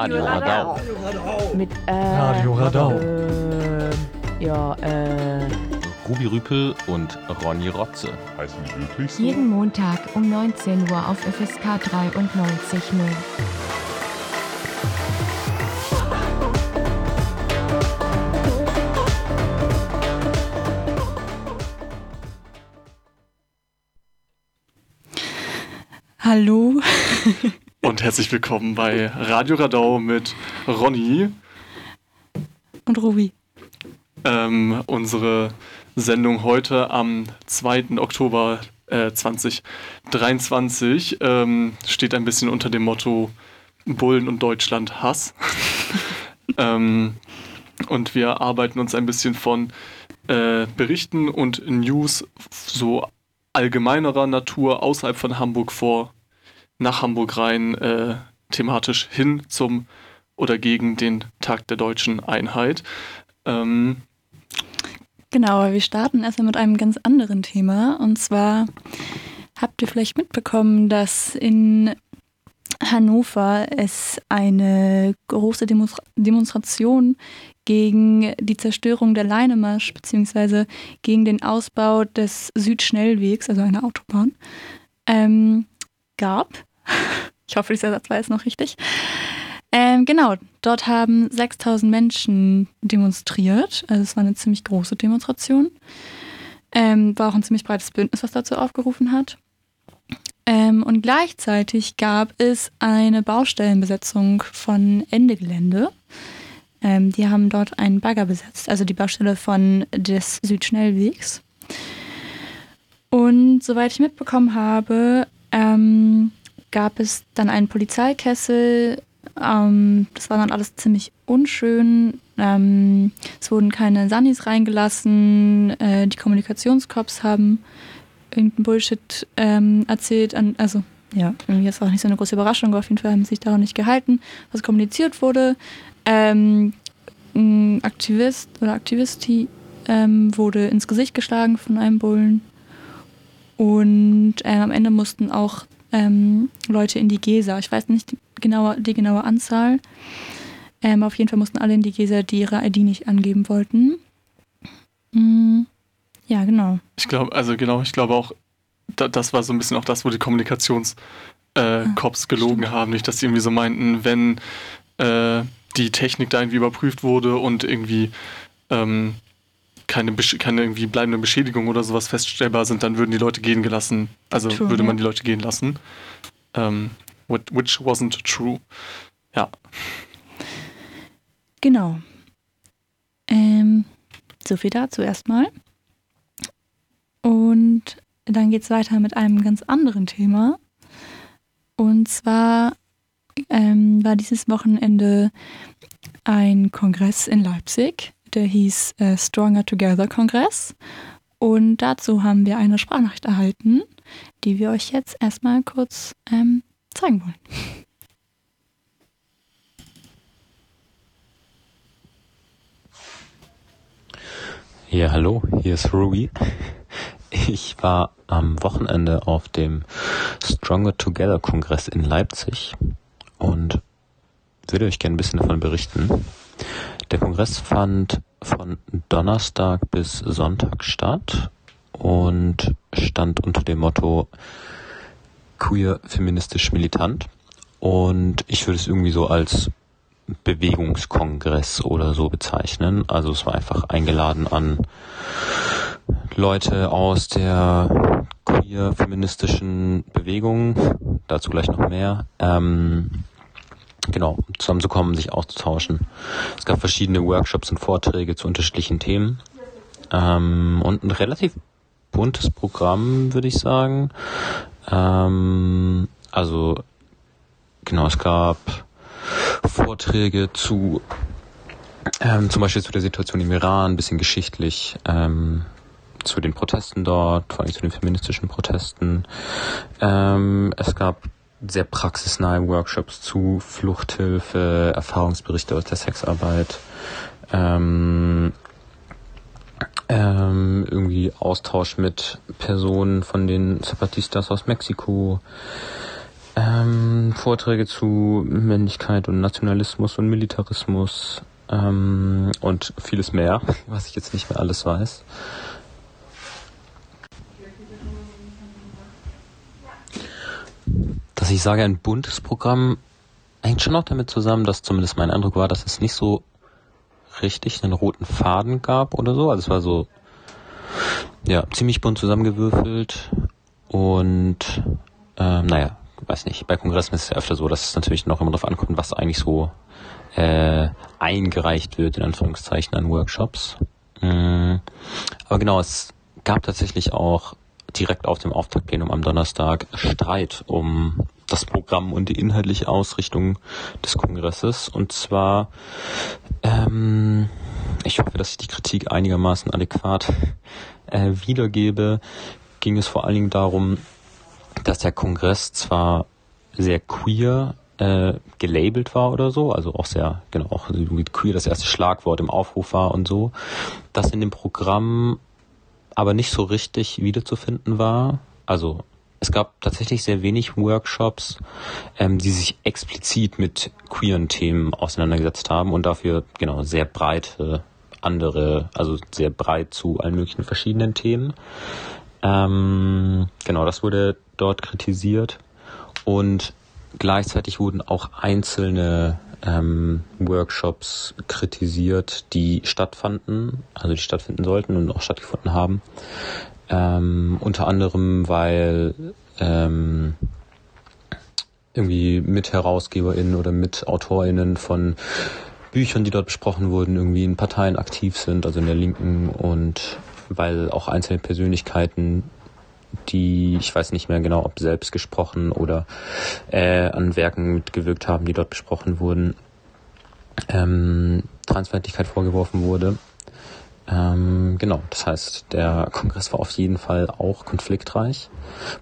Radio Radau. Mit äh, Radio Radau. Äh, ja, äh. Ruby Rüpel und Ronny Rotze. Heißen die wirklich so? Jeden Montag um 19 Uhr auf FSK 93.0. Hallo. Herzlich willkommen bei Radio Radau mit Ronny. Und Ruby. Ähm, unsere Sendung heute am 2. Oktober äh, 2023 ähm, steht ein bisschen unter dem Motto Bullen und Deutschland Hass. ähm, und wir arbeiten uns ein bisschen von äh, Berichten und News so allgemeinerer Natur außerhalb von Hamburg vor, nach Hamburg rein, äh, thematisch hin zum oder gegen den Tag der deutschen Einheit. Ähm, Genau, wir starten erstmal mit einem ganz anderen Thema. Und zwar habt ihr vielleicht mitbekommen, dass in Hannover es eine große Demonstra Demonstration gegen die Zerstörung der Leinemarsch beziehungsweise gegen den Ausbau des Südschnellwegs, also einer Autobahn, ähm, gab. Ich hoffe, dieser Satz war jetzt noch richtig. Ähm, genau, dort haben 6000 Menschen demonstriert. Also es war eine ziemlich große Demonstration. Ähm, war auch ein ziemlich breites Bündnis, was dazu aufgerufen hat. Ähm, und gleichzeitig gab es eine Baustellenbesetzung von Ende Gelände. Ähm, die haben dort einen Bagger besetzt, also die Baustelle von des Südschnellwegs. Und soweit ich mitbekommen habe, ähm, gab es dann einen Polizeikessel. Ähm, das war dann alles ziemlich unschön. Ähm, es wurden keine Sunnis reingelassen. Äh, die Kommunikationscops haben irgendeinen Bullshit ähm, erzählt. An, also ja, irgendwie ist auch nicht so eine große Überraschung, aber auf jeden Fall haben sie sich daran nicht gehalten, was kommuniziert wurde. Ähm, ein Aktivist oder Aktivisti ähm, wurde ins Gesicht geschlagen von einem Bullen. Und ähm, am Ende mussten auch ähm, Leute in die Gesa. Ich weiß nicht die genaue, die genaue Anzahl. Ähm, auf jeden Fall mussten alle in die Gesa, die ihre ID nicht angeben wollten. Mm, ja, genau. Ich glaube, also genau, ich glaube auch, da, das war so ein bisschen auch das, wo die Kommunikationscops äh, Cops gelogen stimmt. haben. Nicht, dass die irgendwie so meinten, wenn äh, die Technik da irgendwie überprüft wurde und irgendwie ähm, keine, keine irgendwie bleibende Beschädigung oder sowas feststellbar sind, dann würden die Leute gehen gelassen. Also True, würde man die Leute gehen lassen. Ähm, which which wasn't true. Ja. Genau. Ähm, so viel dazu erstmal. Und dann geht es weiter mit einem ganz anderen Thema. Und zwar ähm, war dieses Wochenende ein Kongress in Leipzig, der hieß äh, Stronger Together Kongress. Und dazu haben wir eine Sprachnachricht erhalten, die wir euch jetzt erstmal kurz ähm, zeigen wollen. Ja, hallo, hier ist Ruby. Ich war am Wochenende auf dem Stronger Together Kongress in Leipzig und würde euch gerne ein bisschen davon berichten. Der Kongress fand von Donnerstag bis Sonntag statt und stand unter dem Motto queer, feministisch, militant. Und ich würde es irgendwie so als Bewegungskongress oder so bezeichnen. Also es war einfach eingeladen an Leute aus der queer feministischen Bewegung, dazu gleich noch mehr, ähm, genau, zusammenzukommen, sich auszutauschen. Es gab verschiedene Workshops und Vorträge zu unterschiedlichen Themen ähm, und ein relativ buntes Programm, würde ich sagen. Ähm, also genau, es gab Vorträge zu ähm, zum Beispiel zu der Situation im Iran, ein bisschen geschichtlich, ähm, zu den Protesten dort, vor allem zu den feministischen Protesten. Ähm, es gab sehr praxisnahe Workshops zu Fluchthilfe, Erfahrungsberichte aus der Sexarbeit, ähm, ähm, irgendwie Austausch mit Personen von den Zapatistas aus Mexiko, ähm, Vorträge zu Männlichkeit und Nationalismus und Militarismus ähm, und vieles mehr, was ich jetzt nicht mehr alles weiß. Dass ich sage, ein buntes Programm hängt schon auch damit zusammen, dass zumindest mein Eindruck war, dass es nicht so richtig einen roten Faden gab oder so. Also es war so, ja, ziemlich bunt zusammengewürfelt und ähm, naja, weiß nicht, bei Kongressen ist es ja öfter so, dass es natürlich noch immer darauf ankommt, was eigentlich so äh, eingereicht wird, in Anführungszeichen, an Workshops. Mhm. Aber genau, es gab tatsächlich auch direkt auf dem Auftaktplenum am Donnerstag Streit um das Programm und die inhaltliche Ausrichtung des Kongresses. Und zwar, ähm, ich hoffe, dass ich die Kritik einigermaßen adäquat äh, wiedergebe, ging es vor allen Dingen darum, dass der Kongress zwar sehr queer äh, gelabelt war oder so, also auch sehr, genau, auch queer das erste Schlagwort im Aufruf war und so, dass in dem Programm aber nicht so richtig wiederzufinden war. Also es gab tatsächlich sehr wenig Workshops, ähm, die sich explizit mit queeren Themen auseinandergesetzt haben und dafür genau sehr breite andere, also sehr breit zu allen möglichen verschiedenen Themen. Ähm, genau, das wurde dort kritisiert und gleichzeitig wurden auch einzelne ähm, Workshops kritisiert, die stattfanden, also die stattfinden sollten und auch stattgefunden haben. Ähm, unter anderem, weil ähm, irgendwie MitherausgeberInnen oder MitautorInnen von Büchern, die dort besprochen wurden, irgendwie in Parteien aktiv sind, also in der Linken und weil auch einzelne Persönlichkeiten, die, ich weiß nicht mehr genau, ob selbst gesprochen oder äh, an Werken mitgewirkt haben, die dort besprochen wurden, ähm, Transfeindlichkeit vorgeworfen wurde. Ähm, genau, das heißt, der Kongress war auf jeden Fall auch konfliktreich.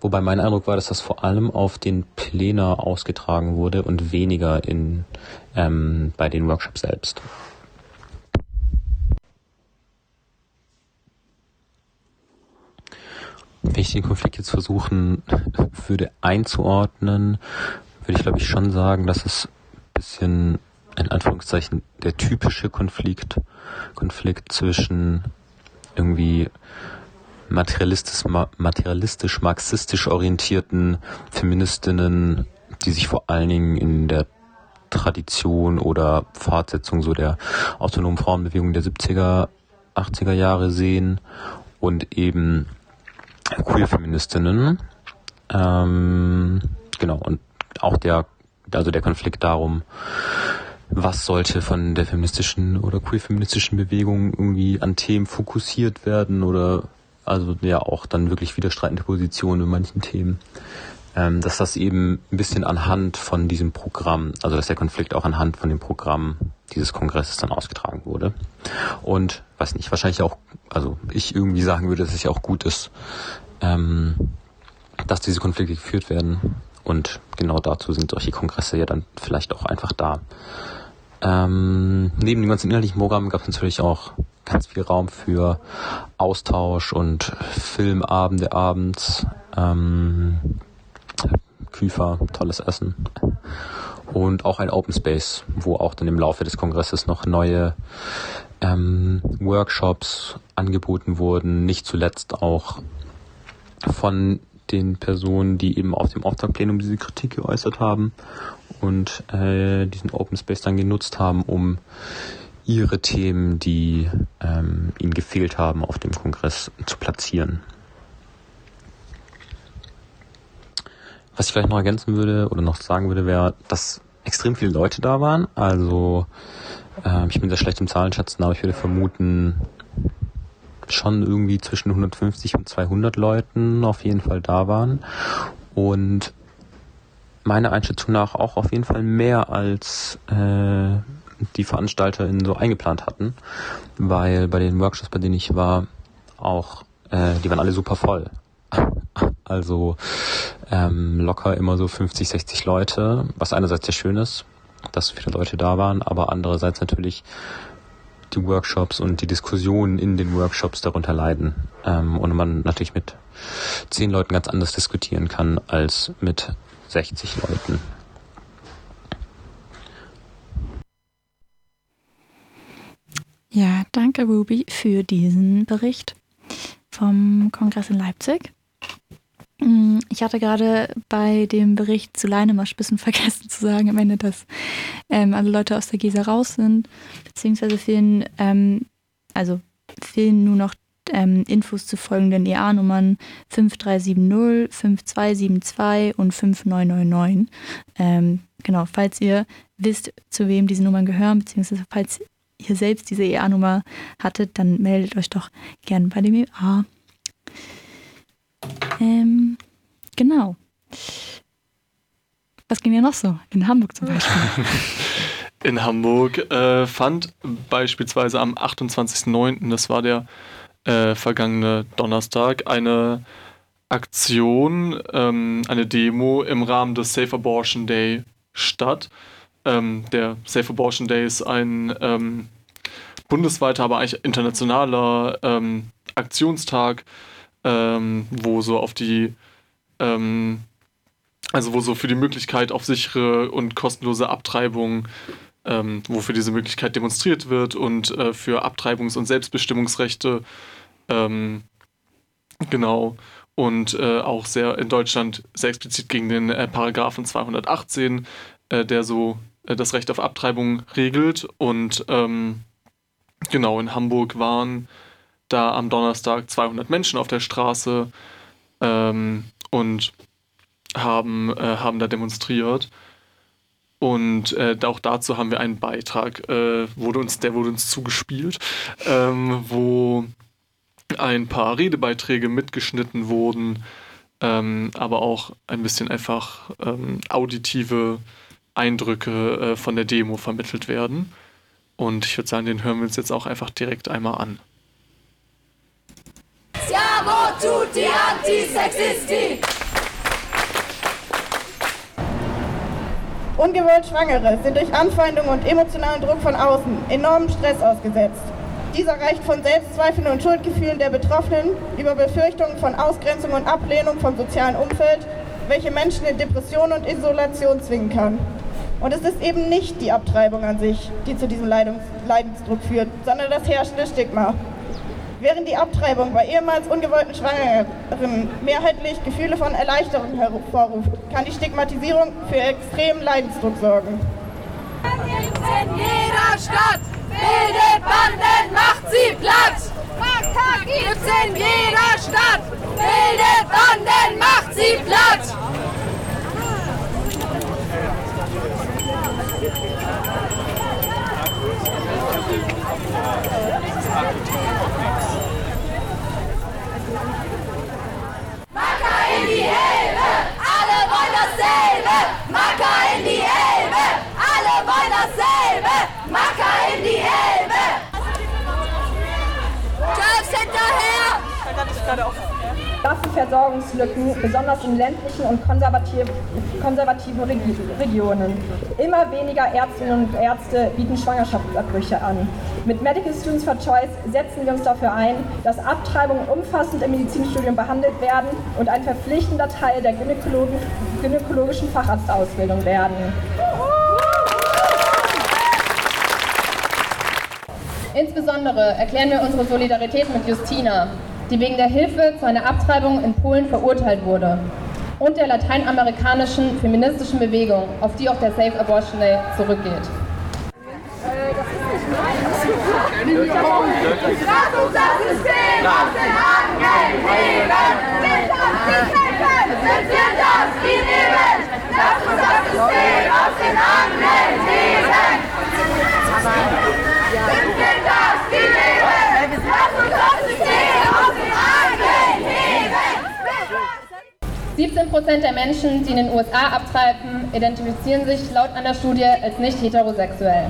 Wobei mein Eindruck war, dass das vor allem auf den Plänen ausgetragen wurde und weniger in, ähm, bei den Workshops selbst. Wenn ich den Konflikt jetzt versuchen würde einzuordnen, würde ich glaube ich schon sagen, dass es ein bisschen in Anführungszeichen der typische Konflikt, Konflikt zwischen irgendwie materialistisch, materialistisch marxistisch orientierten Feministinnen, die sich vor allen Dingen in der Tradition oder Fortsetzung so der autonomen Frauenbewegung der 70er, 80er Jahre sehen und eben Queer-Feministinnen. Ähm, genau, und auch der, also der Konflikt darum, was sollte von der feministischen oder queer-feministischen Bewegung irgendwie an Themen fokussiert werden oder also ja auch dann wirklich widerstreitende Positionen in manchen Themen. Ähm, dass das eben ein bisschen anhand von diesem Programm, also dass der Konflikt auch anhand von dem Programm dieses Kongresses dann ausgetragen wurde. Und weiß nicht, wahrscheinlich auch, also ich irgendwie sagen würde, dass es ja auch gut ist, ähm, dass diese Konflikte geführt werden. Und genau dazu sind solche Kongresse ja dann vielleicht auch einfach da. Ähm, neben dem ganzen inhaltlichen Programm gab es natürlich auch ganz viel Raum für Austausch und Filmabende abends. Ähm, Küfer, tolles Essen. Und auch ein Open Space, wo auch dann im Laufe des Kongresses noch neue ähm, Workshops angeboten wurden. Nicht zuletzt auch von den Personen, die eben auf dem Auftragplenum diese Kritik geäußert haben und äh, diesen Open Space dann genutzt haben, um ihre Themen, die ähm, ihnen gefehlt haben, auf dem Kongress zu platzieren. Was ich vielleicht noch ergänzen würde oder noch sagen würde, wäre, dass extrem viele Leute da waren. Also äh, ich bin sehr schlecht im Zahlenschätzen, aber ich würde vermuten, schon irgendwie zwischen 150 und 200 Leuten auf jeden Fall da waren. Und meiner Einschätzung nach auch auf jeden Fall mehr als äh, die VeranstalterInnen so eingeplant hatten, weil bei den Workshops, bei denen ich war, auch, äh, die waren alle super voll. Also ähm, locker immer so 50, 60 Leute, was einerseits sehr schön ist, dass so viele Leute da waren, aber andererseits natürlich die Workshops und die Diskussionen in den Workshops darunter leiden ähm, und man natürlich mit zehn Leuten ganz anders diskutieren kann als mit 60 Leuten. Ja, danke Ruby für diesen Bericht vom Kongress in Leipzig. Mm, Ich hatte gerade bei dem Bericht zu Leinemasch ein bisschen vergessen zu sagen am Ende, dass ähm, alle Leute aus der GESA raus sind, beziehungsweise fehlen, ähm, also fehlen nur noch ähm, Infos zu folgenden EA-Nummern 5370, 5272 und 5999. Ähm, genau, falls ihr wisst, zu wem diese Nummern gehören, beziehungsweise falls ihr selbst diese EA-Nummer hattet, dann meldet euch doch gern bei dem EA. Ähm, genau. Was ging ja noch so? In Hamburg zum Beispiel. In Hamburg äh, fand beispielsweise am 28.09., das war der äh, vergangene Donnerstag, eine Aktion, ähm, eine Demo im Rahmen des Safe Abortion Day statt. Ähm, der Safe Abortion Day ist ein ähm, bundesweiter, aber eigentlich internationaler ähm, Aktionstag, ähm, wo so auf die ähm, also wo so für die Möglichkeit auf sichere und kostenlose Abtreibung, ähm, wo für diese Möglichkeit demonstriert wird und äh, für Abtreibungs- und Selbstbestimmungsrechte, ähm, genau, und äh, auch sehr in Deutschland sehr explizit gegen den äh, Paragraphen 218, äh, der so äh, das Recht auf Abtreibung regelt. Und ähm, genau, in Hamburg waren da am Donnerstag 200 Menschen auf der Straße ähm, und haben, äh, haben da demonstriert. Und äh, auch dazu haben wir einen Beitrag, äh, wurde uns, der wurde uns zugespielt, ähm, wo ein paar Redebeiträge mitgeschnitten wurden, ähm, aber auch ein bisschen einfach ähm, auditive Eindrücke äh, von der Demo vermittelt werden. Und ich würde sagen, den hören wir uns jetzt auch einfach direkt einmal an. Siamo tutti antisexisti! Ungewollt Schwangere sind durch Anfeindung und emotionalen Druck von außen enormen Stress ausgesetzt. Dieser reicht von Selbstzweifeln und Schuldgefühlen der Betroffenen über Befürchtungen von Ausgrenzung und Ablehnung vom sozialen Umfeld, welche Menschen in Depression und Isolation zwingen kann. Und es ist eben nicht die Abtreibung an sich, die zu diesem Leidensdruck führt, sondern das herrschende Stigma. Während die Abtreibung bei ehemals ungewollten Schwangeren mehrheitlich Gefühle von Erleichterung hervorruft, kann die Stigmatisierung für extremen Leidensdruck sorgen. In jeder Stadt bildet Banden, macht sie platt! Gibt's in jeder Stadt bildet Banden, macht sie platt! Macker in die Elbe, alle dasselbe! Macker in die Elbe, alle wollen dasselbe! Macker in die Elbe! Türks hinterher! Waffenversorgungslücken, besonders in ländlichen und konservativ, konservativen Regi Regionen. Immer weniger Ärztinnen und Ärzte bieten Schwangerschaftsabbrüche an. Mit Medical Students for Choice setzen wir uns dafür ein, dass Abtreibungen umfassend im Medizinstudium behandelt werden und ein verpflichtender Teil der gynäkologischen Facharztausbildung werden. Insbesondere erklären wir unsere Solidarität mit Justina, die wegen der Hilfe zu einer Abtreibung in Polen verurteilt wurde. Und der lateinamerikanischen feministischen Bewegung, auf die auch der Safe Abortion Day zurückgeht. Lass uns das System aus den Händen heben! Sind das die Kämpfen? Sind wir das die nehmen? Lass uns das System aus den Händen heben! Sind wir das die nehmen? Lass uns das System aus den Händen heben! 17 Prozent der Menschen, die in den USA abtreiben, identifizieren sich laut einer Studie als nicht heterosexuell.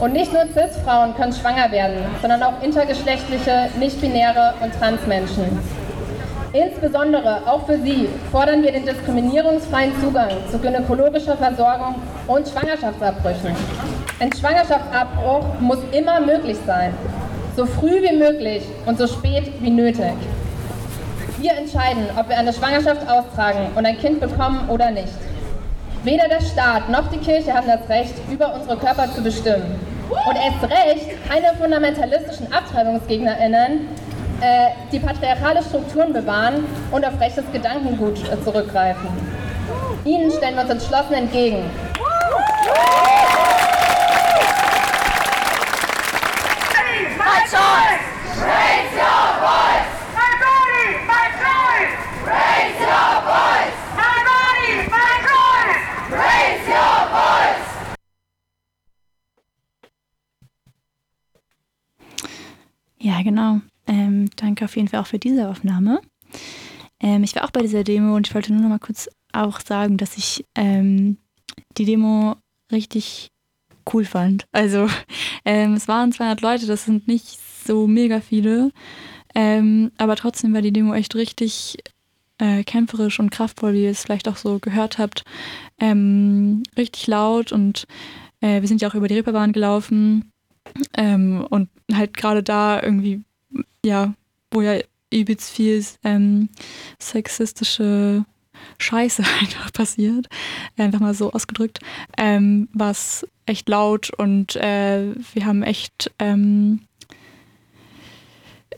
Und nicht nur Cis-Frauen können schwanger werden, sondern auch intergeschlechtliche, nicht-binäre und Transmenschen. Insbesondere auch für sie fordern wir den diskriminierungsfreien Zugang zu gynäkologischer Versorgung und Schwangerschaftsabbrüchen. Ein Schwangerschaftsabbruch muss immer möglich sein, so früh wie möglich und so spät wie nötig. Wir entscheiden, ob wir eine Schwangerschaft austragen und ein Kind bekommen oder nicht. Weder der Staat noch die Kirche haben das Recht, über unsere Körper zu bestimmen. Und erst recht keine fundamentalistischen AbtreibungsgegnerInnen, äh, die patriarchale Strukturen bewahren und auf rechtes Gedankengut zurückgreifen. Ihnen stellen wir uns entschlossen entgegen. My choice! Raise voice! My body, my choice! Raise your voice! My body, my choice! Raise your voice! Ja, genau. Ähm, danke auf jeden Fall auch für diese Aufnahme. Ähm, ich war auch bei dieser Demo und ich wollte nur noch mal kurz auch sagen, dass ich ähm, die Demo richtig cool fand. Also ähm, es waren 200 Leute, das sind nicht so mega viele, ähm, aber trotzdem war die Demo echt richtig äh, kämpferisch und kraftvoll, wie ihr es vielleicht auch so gehört habt. Ähm, richtig laut und äh, wir sind ja auch über die Reeperbahn gelaufen ähm, und halt gerade da irgendwie, ja, wo ja übelst viel ähm, sexistische Scheiße einfach passiert, einfach mal so ausgedrückt, ähm, war es echt laut und äh, wir haben echt, ähm,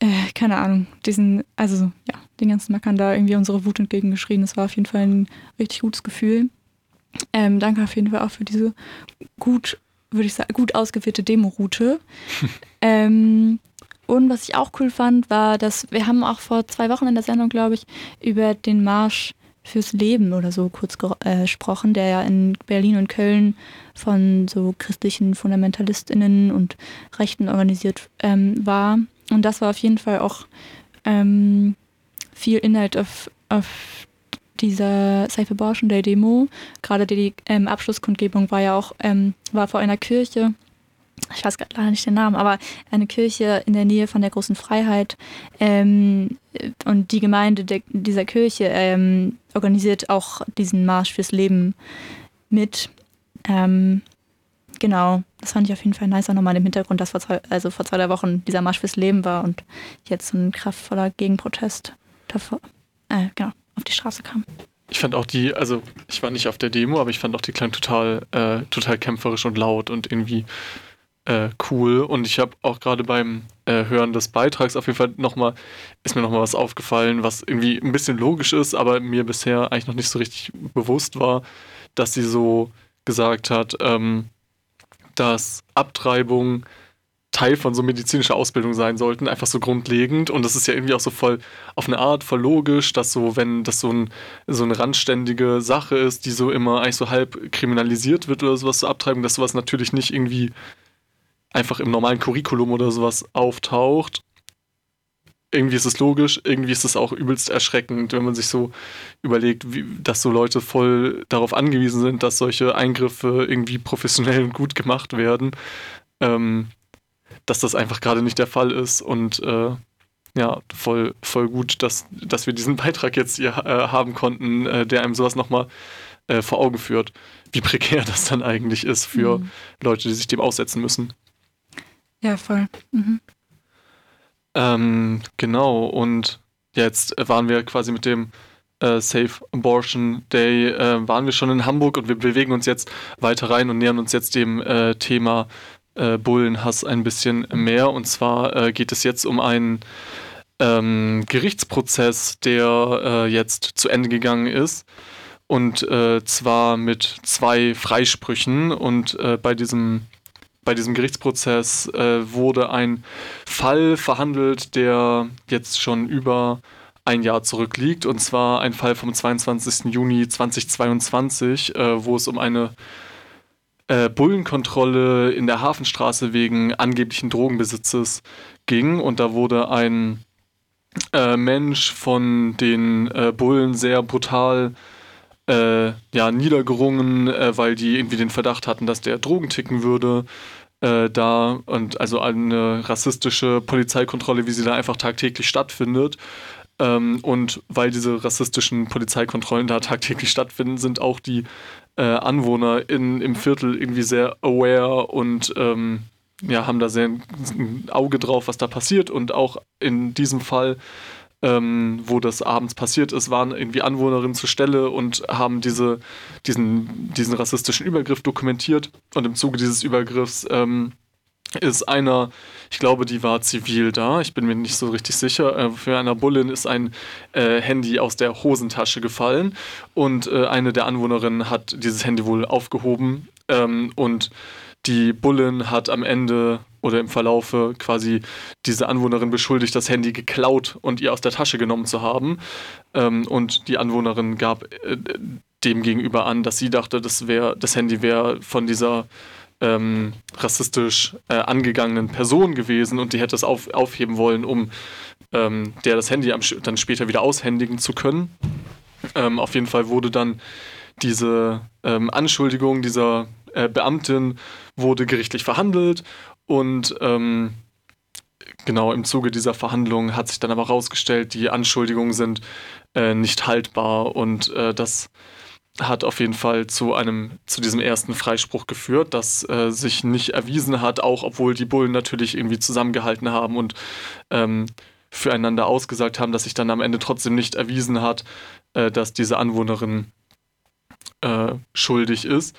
äh, keine Ahnung, diesen, also ja, den ganzen Mackern da irgendwie unsere Wut entgegengeschrien. Das war auf jeden Fall ein richtig gutes Gefühl. Ähm, danke auf jeden Fall auch für diese gut, würde ich sagen, gut ausgewählte Demo-Route. ähm, und was ich auch cool fand, war, dass wir haben auch vor zwei Wochen in der Sendung, glaube ich, über den Marsch fürs Leben oder so kurz äh, gesprochen, der ja in Berlin und Köln von so christlichen FundamentalistInnen und Rechten organisiert ähm, war. Und das war auf jeden Fall auch ähm, viel Inhalt auf, auf dieser Safe Abortion Day Demo. Gerade die ähm, Abschlusskundgebung war ja auch ähm, war vor einer Kirche. Ich weiß gerade leider nicht den Namen, aber eine Kirche in der Nähe von der Großen Freiheit. Ähm, und die Gemeinde de, dieser Kirche ähm, organisiert auch diesen Marsch fürs Leben mit. Ähm, genau, das fand ich auf jeden Fall nice, auch nochmal im Hintergrund, dass vor zwei, also vor zwei Wochen dieser Marsch fürs Leben war und jetzt so ein kraftvoller Gegenprotest davor, äh, genau, auf die Straße kam. Ich fand auch die, also ich war nicht auf der Demo, aber ich fand auch die klang total, äh, total kämpferisch und laut und irgendwie äh, cool. Und ich habe auch gerade beim äh, Hören des Beitrags auf jeden Fall nochmal, ist mir nochmal was aufgefallen, was irgendwie ein bisschen logisch ist, aber mir bisher eigentlich noch nicht so richtig bewusst war, dass sie so gesagt hat, ähm, dass Abtreibung Teil von so medizinischer Ausbildung sein sollten, einfach so grundlegend. Und das ist ja irgendwie auch so voll auf eine Art voll logisch, dass so, wenn das so, ein, so eine randständige Sache ist, die so immer eigentlich so halb kriminalisiert wird oder sowas zur Abtreibung, dass sowas natürlich nicht irgendwie einfach im normalen Curriculum oder sowas auftaucht. Irgendwie ist es logisch, irgendwie ist es auch übelst erschreckend, wenn man sich so überlegt, wie, dass so Leute voll darauf angewiesen sind, dass solche Eingriffe irgendwie professionell und gut gemacht werden. Ähm, dass das einfach gerade nicht der Fall ist und äh, ja, voll, voll gut, dass, dass wir diesen Beitrag jetzt hier äh, haben konnten, äh, der einem sowas nochmal äh, vor Augen führt, wie prekär das dann eigentlich ist für mhm. Leute, die sich dem aussetzen müssen. Ja, voll. Mhm. Ähm, genau, und jetzt waren wir quasi mit dem äh, Safe Abortion Day, äh, waren wir schon in Hamburg und wir bewegen uns jetzt weiter rein und nähern uns jetzt dem äh, Thema äh, Bullenhass ein bisschen mehr. Und zwar äh, geht es jetzt um einen ähm, Gerichtsprozess, der äh, jetzt zu Ende gegangen ist. Und äh, zwar mit zwei Freisprüchen. Und äh, bei diesem bei diesem Gerichtsprozess äh, wurde ein Fall verhandelt, der jetzt schon über ein Jahr zurückliegt. Und zwar ein Fall vom 22. Juni 2022, äh, wo es um eine äh, Bullenkontrolle in der Hafenstraße wegen angeblichen Drogenbesitzes ging. Und da wurde ein äh, Mensch von den äh, Bullen sehr brutal äh, ja, niedergerungen, äh, weil die irgendwie den Verdacht hatten, dass der Drogen ticken würde. Äh, da und also eine rassistische Polizeikontrolle, wie sie da einfach tagtäglich stattfindet. Ähm, und weil diese rassistischen Polizeikontrollen da tagtäglich stattfinden, sind auch die äh, Anwohner in, im Viertel irgendwie sehr aware und ähm, ja, haben da sehr ein, ein Auge drauf, was da passiert. Und auch in diesem Fall ähm, wo das abends passiert ist, waren irgendwie Anwohnerinnen zur Stelle und haben diese, diesen, diesen rassistischen Übergriff dokumentiert. Und im Zuge dieses Übergriffs ähm, ist einer, ich glaube, die war zivil da, ich bin mir nicht so richtig sicher, äh, für einer Bullin ist ein äh, Handy aus der Hosentasche gefallen. Und äh, eine der Anwohnerinnen hat dieses Handy wohl aufgehoben. Ähm, und die Bullin hat am Ende oder im Verlaufe quasi diese Anwohnerin beschuldigt, das Handy geklaut und ihr aus der Tasche genommen zu haben. Ähm, und die Anwohnerin gab äh, dem gegenüber an, dass sie dachte, das, wär, das Handy wäre von dieser ähm, rassistisch äh, angegangenen Person gewesen und die hätte es auf, aufheben wollen, um ähm, der das Handy am, dann später wieder aushändigen zu können. Ähm, auf jeden Fall wurde dann diese ähm, Anschuldigung dieser äh, Beamtin wurde gerichtlich verhandelt und ähm, genau im Zuge dieser Verhandlungen hat sich dann aber herausgestellt, die Anschuldigungen sind äh, nicht haltbar und äh, das hat auf jeden Fall zu einem zu diesem ersten Freispruch geführt, das äh, sich nicht erwiesen hat, auch obwohl die Bullen natürlich irgendwie zusammengehalten haben und ähm, füreinander ausgesagt haben, dass sich dann am Ende trotzdem nicht erwiesen hat, äh, dass diese Anwohnerin äh, schuldig ist.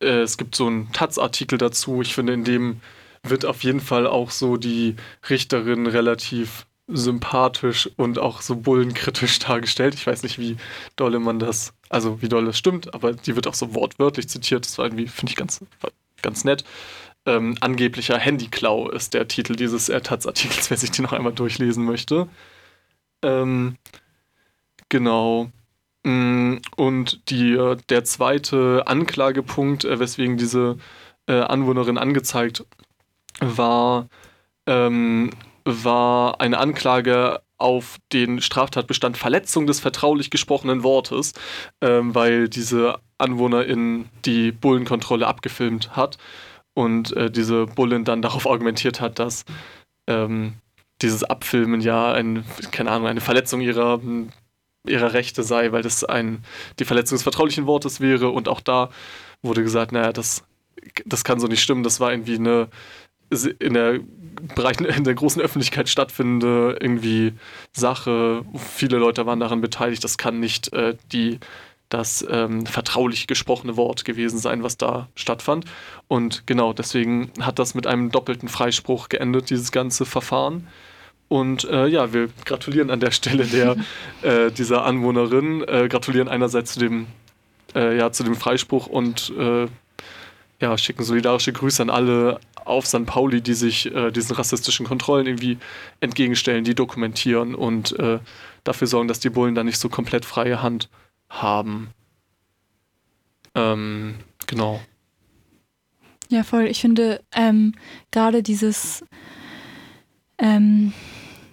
Äh, es gibt so einen Taz-Artikel dazu. Ich finde, in dem wird auf jeden Fall auch so die Richterin relativ sympathisch und auch so bullenkritisch dargestellt. Ich weiß nicht, wie dolle man das, also wie doll das stimmt, aber die wird auch so wortwörtlich zitiert. Das war irgendwie, finde ich, ganz, ganz nett. Ähm, angeblicher Handyklau ist der Titel dieses Taz-Artikels, wer sich den noch einmal durchlesen möchte. Ähm, genau. Mm, und die, der zweite Anklagepunkt, äh, weswegen diese äh, Anwohnerin angezeigt war, ähm, war eine Anklage auf den Straftatbestand Verletzung des vertraulich gesprochenen Wortes, ähm, weil diese Anwohnerin die Bullenkontrolle abgefilmt hat und äh, diese Bullen dann darauf argumentiert hat, dass ähm, dieses Abfilmen ja ein, keine Ahnung, eine Verletzung ihrer, ihrer Rechte sei, weil das ein, die Verletzung des vertraulichen Wortes wäre. Und auch da wurde gesagt, naja, das, das kann so nicht stimmen, das war irgendwie eine in der Bereich in der großen Öffentlichkeit stattfindende irgendwie Sache. Viele Leute waren daran beteiligt. Das kann nicht äh, die das ähm, vertraulich gesprochene Wort gewesen sein, was da stattfand. Und genau deswegen hat das mit einem doppelten Freispruch geendet, dieses ganze Verfahren. Und äh, ja, wir gratulieren an der Stelle der, äh, dieser Anwohnerin, äh, gratulieren einerseits zu dem, äh, ja, zu dem Freispruch und äh, ja, schicken solidarische Grüße an alle auf St. Pauli, die sich äh, diesen rassistischen Kontrollen irgendwie entgegenstellen, die dokumentieren und äh, dafür sorgen, dass die Bullen da nicht so komplett freie Hand haben. Ähm, genau. Ja, voll. Ich finde ähm, gerade dieses, ähm,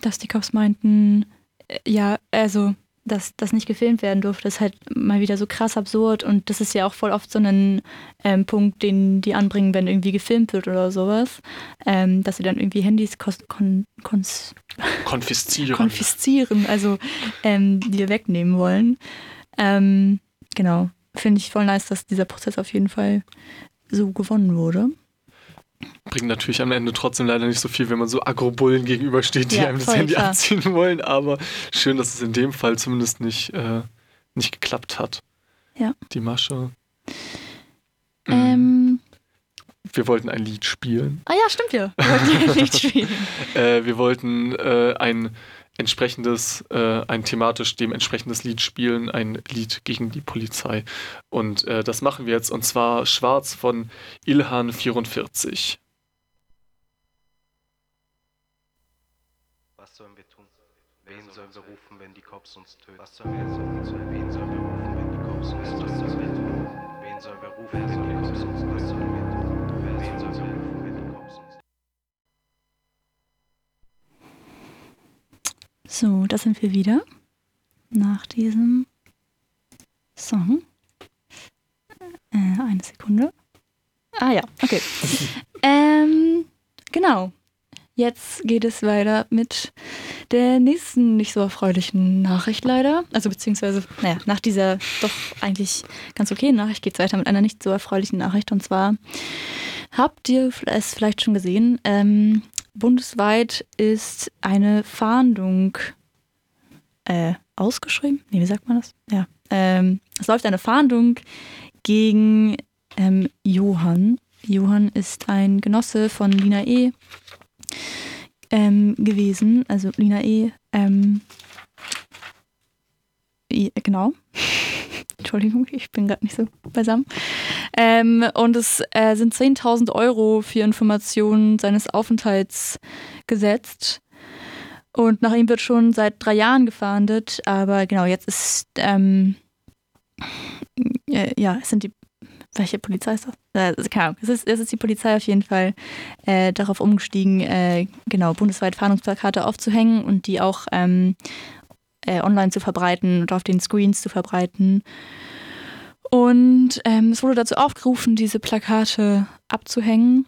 dass die Cops meinten, äh, ja, also dass das nicht gefilmt werden durfte, ist halt mal wieder so krass absurd und das ist ja auch voll oft so ein ähm, Punkt, den die anbringen, wenn irgendwie gefilmt wird oder sowas, ähm, dass sie dann irgendwie Handys kon kon konfiszieren. konfiszieren, also ähm, die wegnehmen wollen. Ähm, genau, finde ich voll nice, dass dieser Prozess auf jeden Fall so gewonnen wurde bringt natürlich am Ende trotzdem leider nicht so viel, wenn man so Agrobullen gegenübersteht, die ja, einem das Handy klar. abziehen wollen. Aber schön, dass es in dem Fall zumindest nicht, äh, nicht geklappt hat. Ja. Die Masche. Ähm. Wir wollten ein Lied spielen. Ah ja, stimmt ja. Wir wollten ein Lied spielen. äh, wir wollten äh, ein entsprechendes, äh, ein thematisch dementsprechendes Lied spielen, ein Lied gegen die Polizei. Und äh, das machen wir jetzt und zwar Schwarz von Ilhan 44. Was sollen wir tun? Wen sollen wir rufen, wenn die Cops uns töten? Was sollen wir tun? Wen sollen wir rufen, wenn die Cops uns töten? Was sollen wir tun? Wen sollen wir rufen, wenn die Cops uns töten? So, da sind wir wieder. Nach diesem Song. Äh, eine Sekunde. Ah ja, okay. ähm, genau. Jetzt geht es weiter mit der nächsten nicht so erfreulichen Nachricht leider. Also beziehungsweise, naja, nach dieser doch eigentlich ganz okayen Nachricht geht es weiter mit einer nicht so erfreulichen Nachricht. Und zwar habt ihr es vielleicht schon gesehen, ähm, bundesweit ist eine Fahndung äh, ausgeschrieben. Nee, wie sagt man das? Ja. Ähm, es läuft eine Fahndung gegen ähm, Johann. Johann ist ein Genosse von Lina E. Ähm, gewesen. Also Lina E. Ähm, genau. Entschuldigung, ich bin gerade nicht so beisammen. Ähm, und es äh, sind 10.000 Euro für Informationen seines Aufenthalts gesetzt. Und nach ihm wird schon seit drei Jahren gefahndet, aber genau, jetzt ist, ähm, äh, ja, es sind die, welche Polizei ist das? Äh, also keine Ahnung, es ist, es ist die Polizei auf jeden Fall äh, darauf umgestiegen, äh, genau, bundesweit Fahndungsplakate aufzuhängen und die auch ähm, äh, online zu verbreiten und auf den Screens zu verbreiten. Und ähm, es wurde dazu aufgerufen, diese Plakate abzuhängen.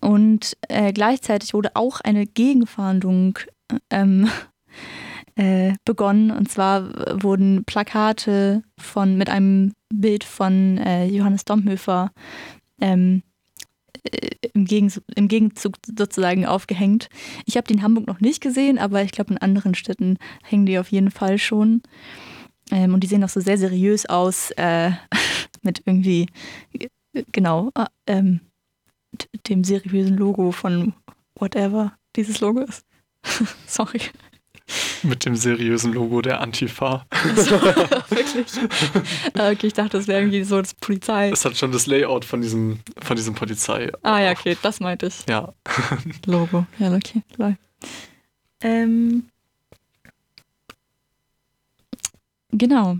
Und äh, gleichzeitig wurde auch eine Gegenfahndung ähm, äh, begonnen. Und zwar wurden Plakate von, mit einem Bild von äh, Johannes Domhöfer ähm, äh, im, Gegenzug, im Gegenzug sozusagen aufgehängt. Ich habe die in Hamburg noch nicht gesehen, aber ich glaube, in anderen Städten hängen die auf jeden Fall schon. Ähm, und die sehen auch so sehr seriös aus, äh, mit irgendwie, genau, äh, ähm, dem seriösen Logo von whatever dieses Logo ist. Sorry. Mit dem seriösen Logo der Antifa. Wirklich? Äh, okay, ich dachte, das wäre irgendwie so das Polizei. Es hat schon das Layout von diesem, von diesem Polizei. Ah ja, okay, das meinte ich. Ja. Logo. Ja, okay. Lol. Ähm, genau.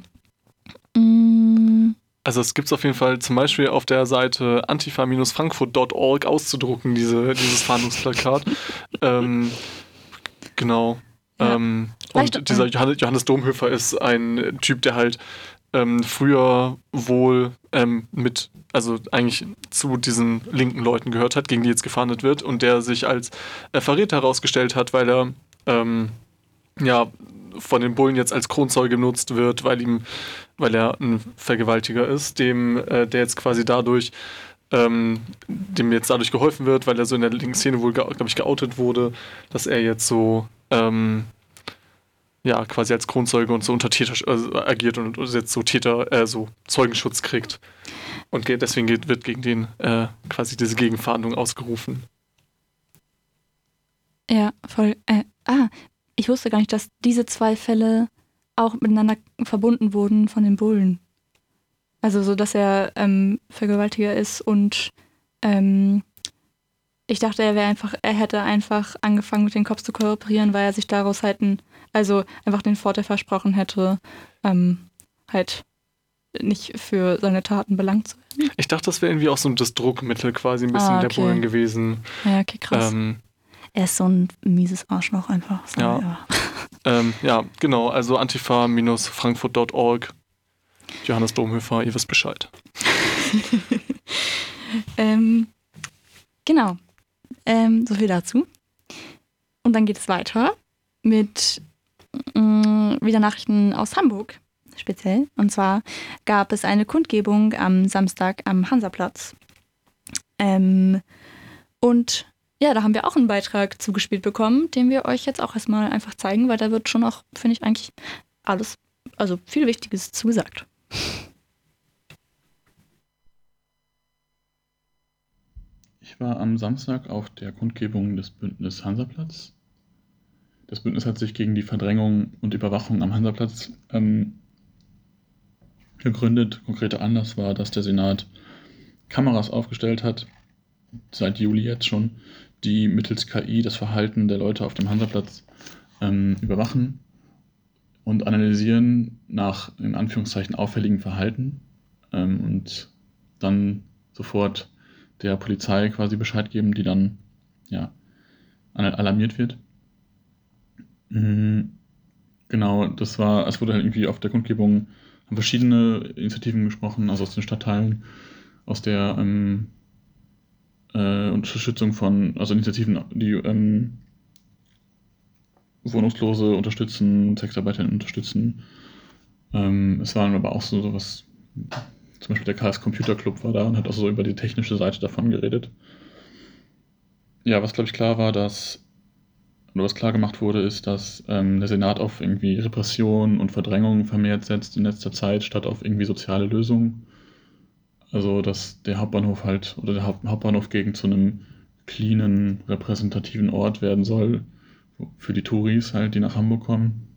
Mm, Also es gibt es auf jeden Fall zum Beispiel auf der Seite antifa-frankfurt.org auszudrucken, diese, dieses Fahndungsplakat. ähm, genau. Ja. Ähm, und dieser Johannes, Johannes Domhöfer ist ein Typ, der halt ähm, früher wohl ähm, mit, also eigentlich zu diesen linken Leuten gehört hat, gegen die jetzt gefahndet wird und der sich als äh, Verräter herausgestellt hat, weil er ähm, ja von den Bullen jetzt als Kronzeuge genutzt wird, weil ihm, weil er ein Vergewaltiger ist, dem äh, der jetzt quasi dadurch ähm, dem jetzt dadurch geholfen wird, weil er so in der linken Szene wohl, glaube ich, geoutet wurde, dass er jetzt so ähm, ja quasi als Kronzeuge und so unter Täter also agiert und jetzt so Täter, äh, so Zeugenschutz kriegt. Und ge- deswegen geht, wird gegen den äh, quasi diese Gegenfahndung ausgerufen. ja, voll. Äh, ah, ich wusste gar nicht, dass diese zwei Fälle auch miteinander verbunden wurden von den Bullen. Also so, dass er ähm, Vergewaltiger ist und ähm, ich dachte, er wäre einfach, er hätte einfach angefangen mit den Cops zu kooperieren, weil er sich daraus halt ein, also einfach den Vorteil versprochen hätte, ähm, halt nicht für seine Taten belangt zu werden. Ich dachte, das wäre irgendwie auch so das Druckmittel quasi ein bisschen Ah, der okay. Bullen gewesen. Ja, okay, krass. Ähm, er ist so ein mieses Arschloch einfach. Ja. ähm, ja, genau, also antifa-frankfurt.org. Johannes Domhöfer, ihr wisst Bescheid. Ähm, genau. Ähm, so viel dazu. Und dann geht es weiter mit mh, wieder Nachrichten aus Hamburg speziell. Und zwar gab es eine Kundgebung am Samstag am Hansaplatz. Ähm, und ja, da haben wir auch einen Beitrag zugespielt bekommen, den wir euch jetzt auch erstmal einfach zeigen, weil da wird schon auch, finde ich, eigentlich alles, also viel Wichtiges zugesagt. Ich war am Samstag auf der Kundgebung des Bündnis Hansaplatz. Das Bündnis hat sich gegen die Verdrängung und Überwachung am Hansaplatz ähm, gegründet. Konkreter Anlass war, dass der Senat Kameras aufgestellt hat, seit Juli jetzt schon, die mittels KI das Verhalten der Leute auf dem Hansaplatz ähm, überwachen und analysieren nach in Anführungszeichen auffälligem Verhalten ähm, und dann sofort der Polizei quasi Bescheid geben, die dann ja al- alarmiert wird. Mhm. Genau, das war, es wurde halt irgendwie auf der Kundgebung haben verschiedene Initiativen gesprochen, also aus den Stadtteilen, aus der ähm, äh, Unterstützung von, also Initiativen, die ähm, Wohnungslose unterstützen, Sexarbeiter unterstützen. Ähm, es waren aber auch so sowas, zum Beispiel der Chaos Computer Club war da und hat auch so über die technische Seite davon geredet. Ja, was glaube ich klar war, dass oder was klar gemacht wurde, ist, dass ähm, der Senat auf irgendwie Repression und Verdrängung vermehrt setzt in letzter Zeit, statt auf irgendwie soziale Lösungen. Also, dass der Hauptbahnhof halt oder der Haupt Hauptbahnhof gegen zu einem cleanen, repräsentativen Ort werden soll für die Touris halt, die nach Hamburg kommen.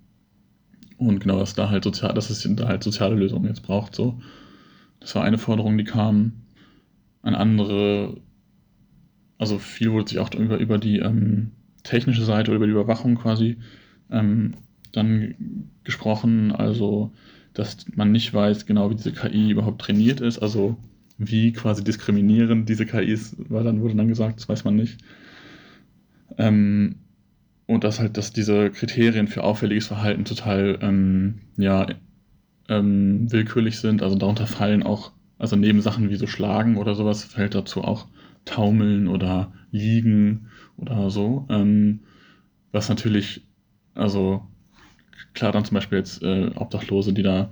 Und genau, dass da halt sozial, dass es da halt soziale Lösungen jetzt braucht. So. Das war eine Forderung, die kam. Eine andere, also viel wurde sich auch über, über die ähm, technische Seite oder über die Überwachung quasi ähm, dann gesprochen. Also, dass man nicht weiß genau, wie diese KI überhaupt trainiert ist. Also wie quasi diskriminierend diese KI ist, war dann, wurde dann gesagt, das weiß man nicht. Ähm, und dass halt, dass diese Kriterien für auffälliges Verhalten total ähm, ja, ähm, willkürlich sind. Also darunter fallen auch, also neben Sachen wie so Schlagen oder sowas, fällt dazu auch Taumeln oder Liegen oder so. Ähm, was natürlich, also klar dann zum Beispiel jetzt äh, Obdachlose, die da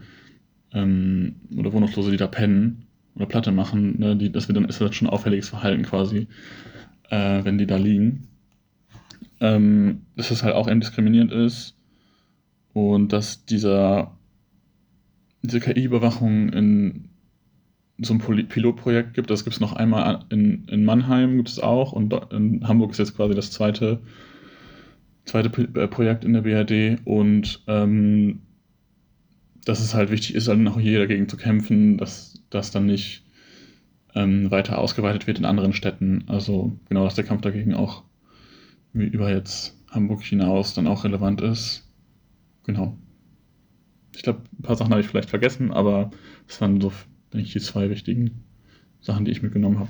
ähm, oder Wohnungslose, die da pennen oder Platte machen, ne, die, das wird dann ist das schon auffälliges Verhalten quasi, äh, wenn die da liegen ähm, dass es halt auch diskriminierend ist und dass dieser, diese KI-Überwachung in so einem Pilotprojekt gibt. Das gibt es noch einmal in, in Mannheim, gibt es auch und in Hamburg ist jetzt quasi das zweite, zweite äh, Projekt in der BRD und ähm, dass es halt wichtig ist, dann auch hier dagegen zu kämpfen, dass das dann nicht ähm, weiter ausgeweitet wird in anderen Städten. Also genau, dass der Kampf dagegen auch über jetzt Hamburg hinaus dann auch relevant ist. Genau. Ich glaube, ein paar Sachen habe ich vielleicht vergessen, aber das waren so, denke ich, die zwei wichtigen Sachen, die ich mitgenommen habe.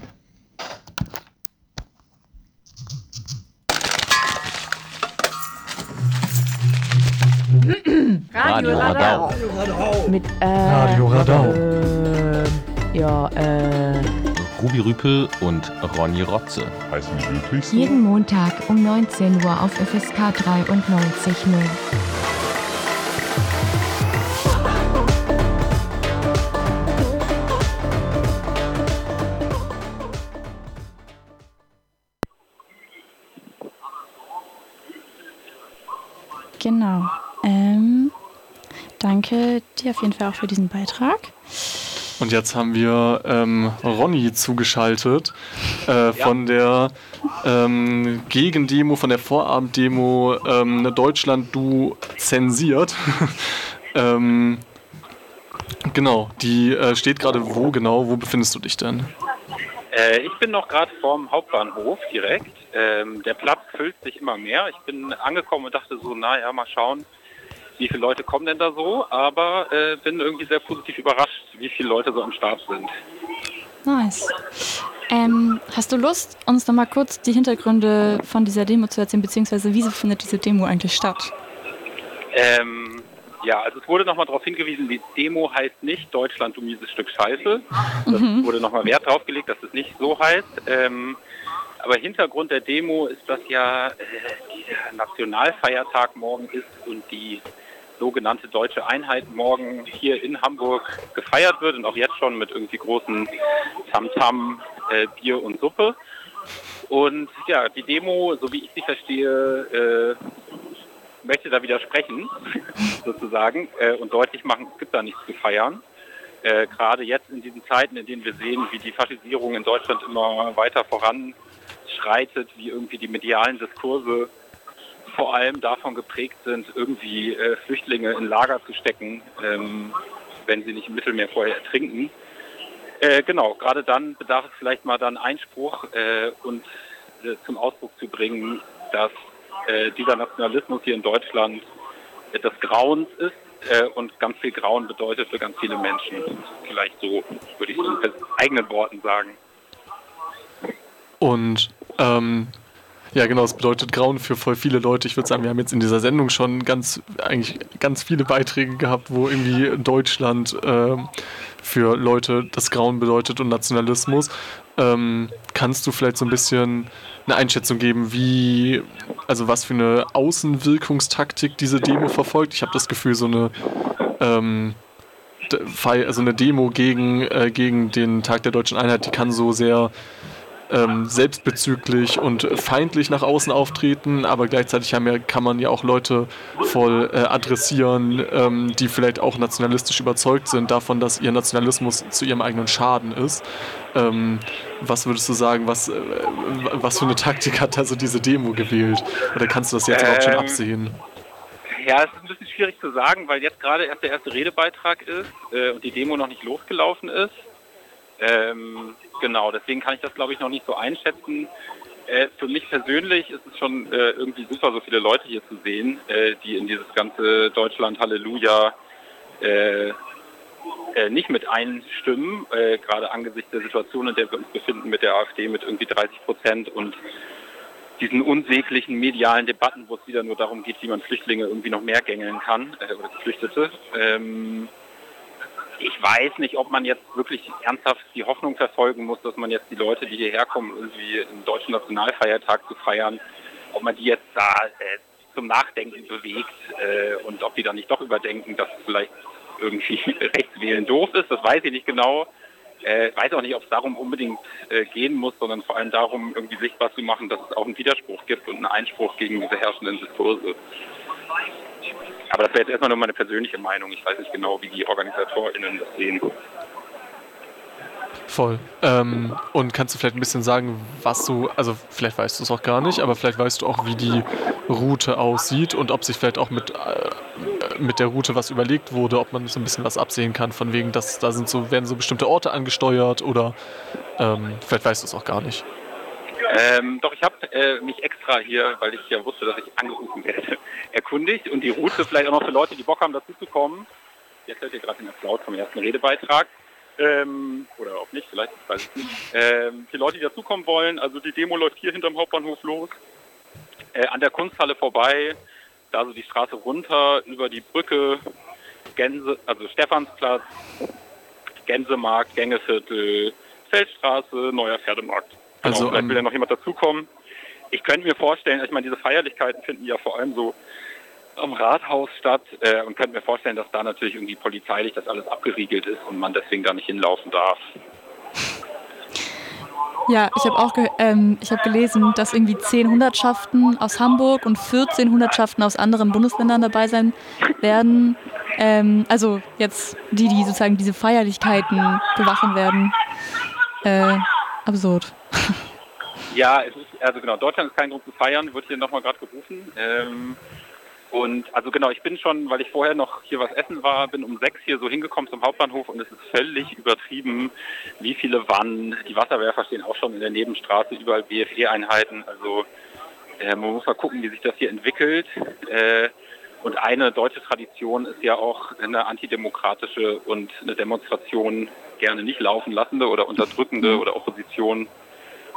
Radio Radau. Mit äh, Radio Radau. Äh, ja, äh. Ruby Rüpel und Ronny Rotze. Heißen die wirklich so? Jeden Montag um 19 Uhr auf FSK 93.0. Genau. Danke dir auf jeden Fall auch für diesen Beitrag. Und jetzt haben wir ähm, Ronny zugeschaltet äh, von der ähm, Gegendemo, von der Vorabenddemo ähm, Deutschland du zensiert. ähm, genau, die äh, steht gerade wo genau? Wo befindest du dich denn? Äh, ich bin noch gerade vorm Hauptbahnhof direkt. Ähm, der Platz füllt sich immer mehr. Ich bin angekommen und dachte so, naja, mal schauen, wie viele Leute kommen denn da so, aber äh, bin irgendwie sehr positiv überrascht, wie viele Leute so am Start sind. Nice. Ähm, hast du Lust, uns noch mal kurz die Hintergründe von dieser Demo zu erzählen, beziehungsweise wie findet diese Demo eigentlich statt? Ähm, ja, also es wurde nochmal darauf hingewiesen, die Demo heißt nicht Deutschland, du mieses Stück Scheiße. Das Mhm. wurde nochmal Wert drauf gelegt, dass es nicht so heißt. Ähm, aber Hintergrund der Demo ist, dass ja äh, dieser Nationalfeiertag morgen ist und die sogenannte deutsche Einheit morgen hier in Hamburg gefeiert wird und auch jetzt schon mit irgendwie großen Tamtam, äh, Bier und Suppe. Und ja, die Demo, so wie ich sie verstehe, äh, möchte da widersprechen, sozusagen, äh, und deutlich machen, es gibt da nichts zu feiern. Äh, Gerade jetzt in diesen Zeiten, in denen wir sehen, wie die Faschisierung in Deutschland immer weiter voranschreitet, wie irgendwie die medialen Diskurse vor allem davon geprägt sind, irgendwie äh, Flüchtlinge in Lager zu stecken, ähm, wenn sie nicht im Mittelmeer vorher ertrinken. Äh, genau, gerade dann bedarf es vielleicht mal dann Einspruch äh, und äh, zum Ausdruck zu bringen, dass äh, dieser Nationalismus hier in Deutschland äh, des Grauens ist äh, und ganz viel Grauen bedeutet für ganz viele Menschen. Vielleicht so, würde ich in eigenen Worten sagen. Und ähm, ja, genau, es bedeutet Grauen für voll viele Leute. Ich würde sagen, wir haben jetzt in dieser Sendung schon ganz, eigentlich ganz viele Beiträge gehabt, wo irgendwie Deutschland ähm, für Leute das Grauen bedeutet und Nationalismus. Ähm, kannst du vielleicht so ein bisschen eine Einschätzung geben, wie, also was für eine Außenwirkungstaktik diese Demo verfolgt? Ich habe das Gefühl, so eine ähm, also eine Demo gegen, äh, gegen den Tag der deutschen Einheit, die kann so sehr ähm, selbstbezüglich und feindlich nach außen auftreten, aber gleichzeitig haben ja, kann man ja auch Leute voll äh, adressieren, ähm, die vielleicht auch nationalistisch überzeugt sind davon, dass ihr Nationalismus zu ihrem eigenen Schaden ist. Ähm, was würdest du sagen, was, äh, was für eine Taktik hat also diese Demo gewählt? Oder kannst du das jetzt überhaupt schon Ähm, absehen? Ja, es ist ein bisschen schwierig zu sagen, weil jetzt gerade erst der erste Redebeitrag ist äh, und die Demo noch nicht losgelaufen ist. Ähm, genau, deswegen kann ich das, glaube ich, noch nicht so einschätzen. Äh, für mich persönlich ist es schon äh, irgendwie super, so viele Leute hier zu sehen, äh, die in dieses ganze Deutschland Halleluja äh, äh, nicht mit einstimmen, äh, gerade angesichts der Situation, in der wir uns befinden mit der AfD mit irgendwie 30 Prozent und diesen unsäglichen medialen Debatten, wo es wieder nur darum geht, wie man Flüchtlinge irgendwie noch mehr gängeln kann, oder Geflüchtete. Ähm, ich weiß nicht, ob man jetzt wirklich ernsthaft die Hoffnung verfolgen muss, dass man jetzt die Leute, die hierher kommen, irgendwie im deutschen Nationalfeiertag zu feiern, ob man die jetzt da äh, zum Nachdenken bewegt äh, und ob die dann nicht doch überdenken, dass vielleicht irgendwie Rechtswählen doof ist, das weiß ich nicht genau. Äh, weiß auch nicht, ob es darum unbedingt äh, gehen muss, sondern vor allem darum, irgendwie sichtbar zu machen, dass es auch einen Widerspruch gibt und einen Einspruch gegen diese herrschenden Diskurse. Aber das wäre jetzt erstmal nur meine persönliche Meinung. Ich weiß nicht genau, wie die OrganisatorInnen das sehen. Voll. Ähm, und kannst du vielleicht ein bisschen sagen, was du, also vielleicht weißt du es auch gar nicht, aber vielleicht weißt du auch, wie die Route aussieht und ob sich vielleicht auch mit, äh, mit der Route was überlegt wurde, ob man so ein bisschen was absehen kann, von wegen, dass da sind so, werden so bestimmte Orte angesteuert oder ähm, vielleicht weißt du es auch gar nicht. Ähm, doch, ich habe äh, mich extra hier, weil ich ja wusste, dass ich angerufen werde, erkundigt und die Route vielleicht auch noch für Leute, die Bock haben, dazu zu kommen. Jetzt hört ihr gerade den Applaus vom ersten Redebeitrag. Ähm, oder auch nicht, vielleicht, ich weiß es nicht. Ähm, für Leute, die dazukommen wollen, also die Demo läuft hier hinterm Hauptbahnhof los, äh, an der Kunsthalle vorbei, da so die Straße runter, über die Brücke, Gänse, also Stephansplatz, Gänsemarkt, Gängeviertel, Feldstraße, Neuer Pferdemarkt. Genau, Also, vielleicht ähm, will ja noch jemand dazukommen. Ich könnte mir vorstellen, ich meine, diese Feierlichkeiten finden ja vor allem so am Rathaus statt äh, und könnte mir vorstellen, dass da natürlich irgendwie polizeilich das alles abgeriegelt ist und man deswegen da nicht hinlaufen darf. Ja, ich habe auch ge ähm, ich hab gelesen, dass irgendwie 10 Hundertschaften aus Hamburg und 14 Hundertschaften aus anderen Bundesländern dabei sein werden. Ähm, also jetzt die, die sozusagen diese Feierlichkeiten bewachen werden. Äh, absurd. Ja, es ist, also genau, Deutschland ist kein Grund zu feiern, wird hier nochmal gerade gerufen. Ähm, und also genau, ich bin schon, weil ich vorher noch hier was essen war, bin um sechs hier so hingekommen zum Hauptbahnhof und es ist völlig übertrieben, wie viele Wannen. Die Wasserwerfer stehen auch schon in der Nebenstraße, überall BFE-Einheiten. Also äh, man muss mal gucken, wie sich das hier entwickelt. Äh, und eine deutsche Tradition ist ja auch eine antidemokratische und eine Demonstration gerne nicht laufen lassende oder unterdrückende oder Opposition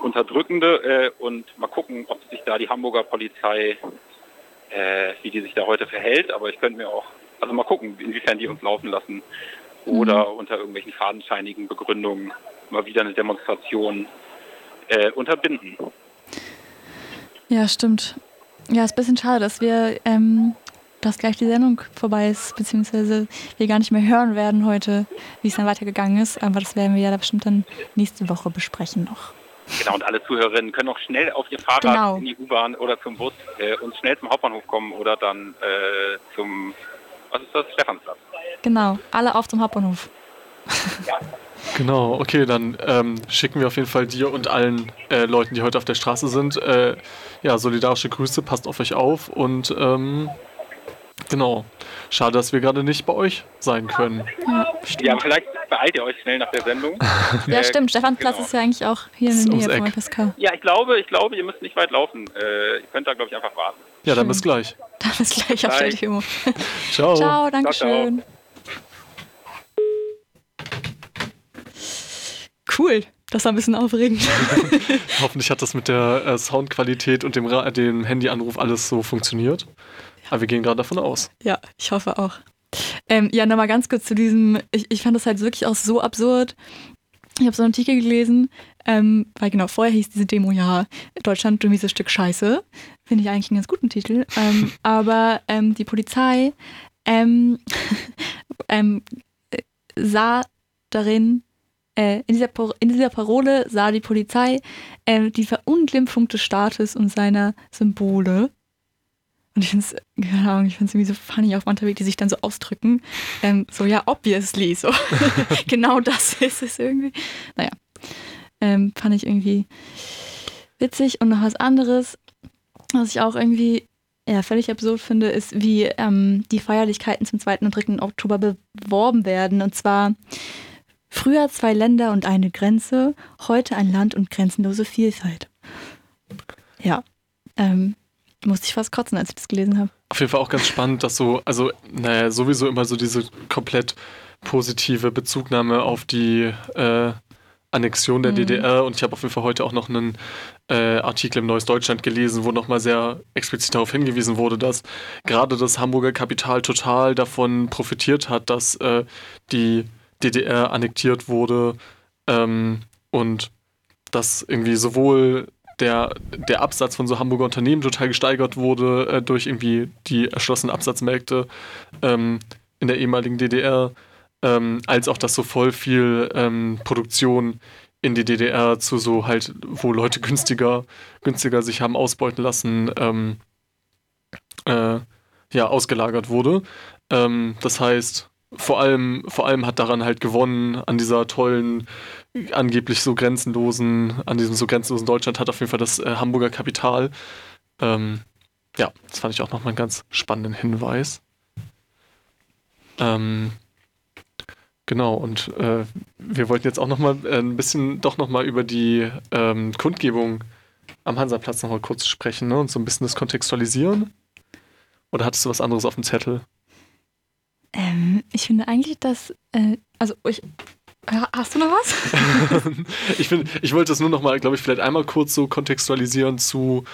unterdrückende. Äh, und mal gucken, ob sich da die Hamburger Polizei, äh, wie die sich da heute verhält. Aber ich könnte mir auch, also mal gucken, inwiefern die uns laufen lassen oder unter irgendwelchen fadenscheinigen Begründungen mal wieder eine Demonstration äh, unterbinden. Ja, stimmt. Ja, ist ein bisschen schade, dass wir, ähm, dass gleich die Sendung vorbei ist, beziehungsweise wir gar nicht mehr hören werden heute, wie es dann weitergegangen ist. Aber das werden wir ja da bestimmt dann nächste Woche besprechen noch. Genau, und alle Zuhörerinnen können auch schnell auf ihr Fahrrad Genau. in die U-Bahn oder zum Bus äh, und schnell zum Hauptbahnhof kommen oder dann äh, zum, was ist das, Stephansplatz. Genau, alle auf zum Hauptbahnhof. Genau, okay, dann ähm, schicken wir auf jeden Fall dir und allen äh, Leuten, die heute auf der Straße sind, äh, ja, solidarische Grüße, passt auf euch auf und ähm, genau. Schade, dass wir gerade nicht bei euch sein können. Ja, Ja, vielleicht beeilt ihr euch schnell nach der Sendung. ja Äh, stimmt. Stephansplatz ist ja eigentlich auch hier in der Nähe vom Eck. FSK. Ja, ich glaube, ich glaube, ihr müsst nicht weit laufen. Äh, ihr könnt da, glaube ich, einfach warten. Ja, dann bis gleich. Dann bis gleich auf der. Demo. Ciao. Ciao, danke schön. Cool. Das war ein bisschen aufregend. Hoffentlich hat das mit der äh, Soundqualität und dem, dem Handyanruf alles so funktioniert. Aber wir gehen gerade davon aus. Ja, ich hoffe auch. Ähm, ja, nochmal ganz kurz zu diesem, ich, ich fand das halt wirklich auch so absurd. Ich habe so einen Artikel gelesen, ähm, weil genau vorher hieß diese Demo ja Deutschland, du mieses Stück Scheiße. Finde ich eigentlich einen ganz guten Titel. Ähm, aber ähm, die Polizei ähm, ähm, äh, sah darin äh, in, dieser, in dieser Parole sah die Polizei äh, die Verunglimpfung des Staates und seiner Symbole. Und ich finde es, keine Ahnung, ich finde es irgendwie so funny auf Monterweg, die sich dann so ausdrücken. Ähm, so, ja, obviously, so. genau das ist es irgendwie. Naja, ähm, fand ich irgendwie witzig. Und noch was anderes, was ich auch irgendwie ja, völlig absurd finde, ist, wie ähm, die Feierlichkeiten zum 2. und 3. Oktober beworben werden. Und zwar früher zwei Länder und eine Grenze, heute ein Land und grenzenlose Vielfalt. Ja, ähm, musste ich fast kotzen, als ich das gelesen habe. Auf jeden Fall auch ganz spannend, dass so, also, naja, sowieso immer so diese komplett positive Bezugnahme auf die äh, Annexion der Mhm. DDR und ich habe auf jeden Fall heute auch noch einen äh, Artikel im Neues Deutschland gelesen, wo nochmal sehr explizit darauf hingewiesen wurde, dass gerade das Hamburger Kapital total davon profitiert hat, dass äh, die DDR annektiert wurde ähm, und dass irgendwie sowohl der, der Absatz von so Hamburger Unternehmen total gesteigert wurde äh, durch irgendwie die erschlossenen Absatzmärkte ähm, in der ehemaligen DDR, ähm, als auch dass so voll viel ähm, Produktion in die DDR zu so halt, wo Leute günstiger, günstiger sich haben ausbeuten lassen, ähm, äh, ja, ausgelagert wurde. Ähm, das heißt, vor allem, vor allem hat daran halt gewonnen, an dieser tollen, angeblich so grenzenlosen, an diesem so grenzenlosen Deutschland hat auf jeden Fall das äh, Hamburger Kapital. Ähm, ja, das fand ich auch nochmal einen ganz spannenden Hinweis. Ähm, genau, und äh, wir wollten jetzt auch nochmal äh, ein bisschen doch nochmal über die ähm, Kundgebung am Hansaplatz nochmal kurz sprechen ne? und so ein bisschen das kontextualisieren. Oder hattest du was anderes auf dem Zettel? Ähm, ich finde eigentlich, dass, äh, also ich, hast du noch was? ich, find, ich wollte das nur noch mal, glaube ich, vielleicht einmal kurz so kontextualisieren zu,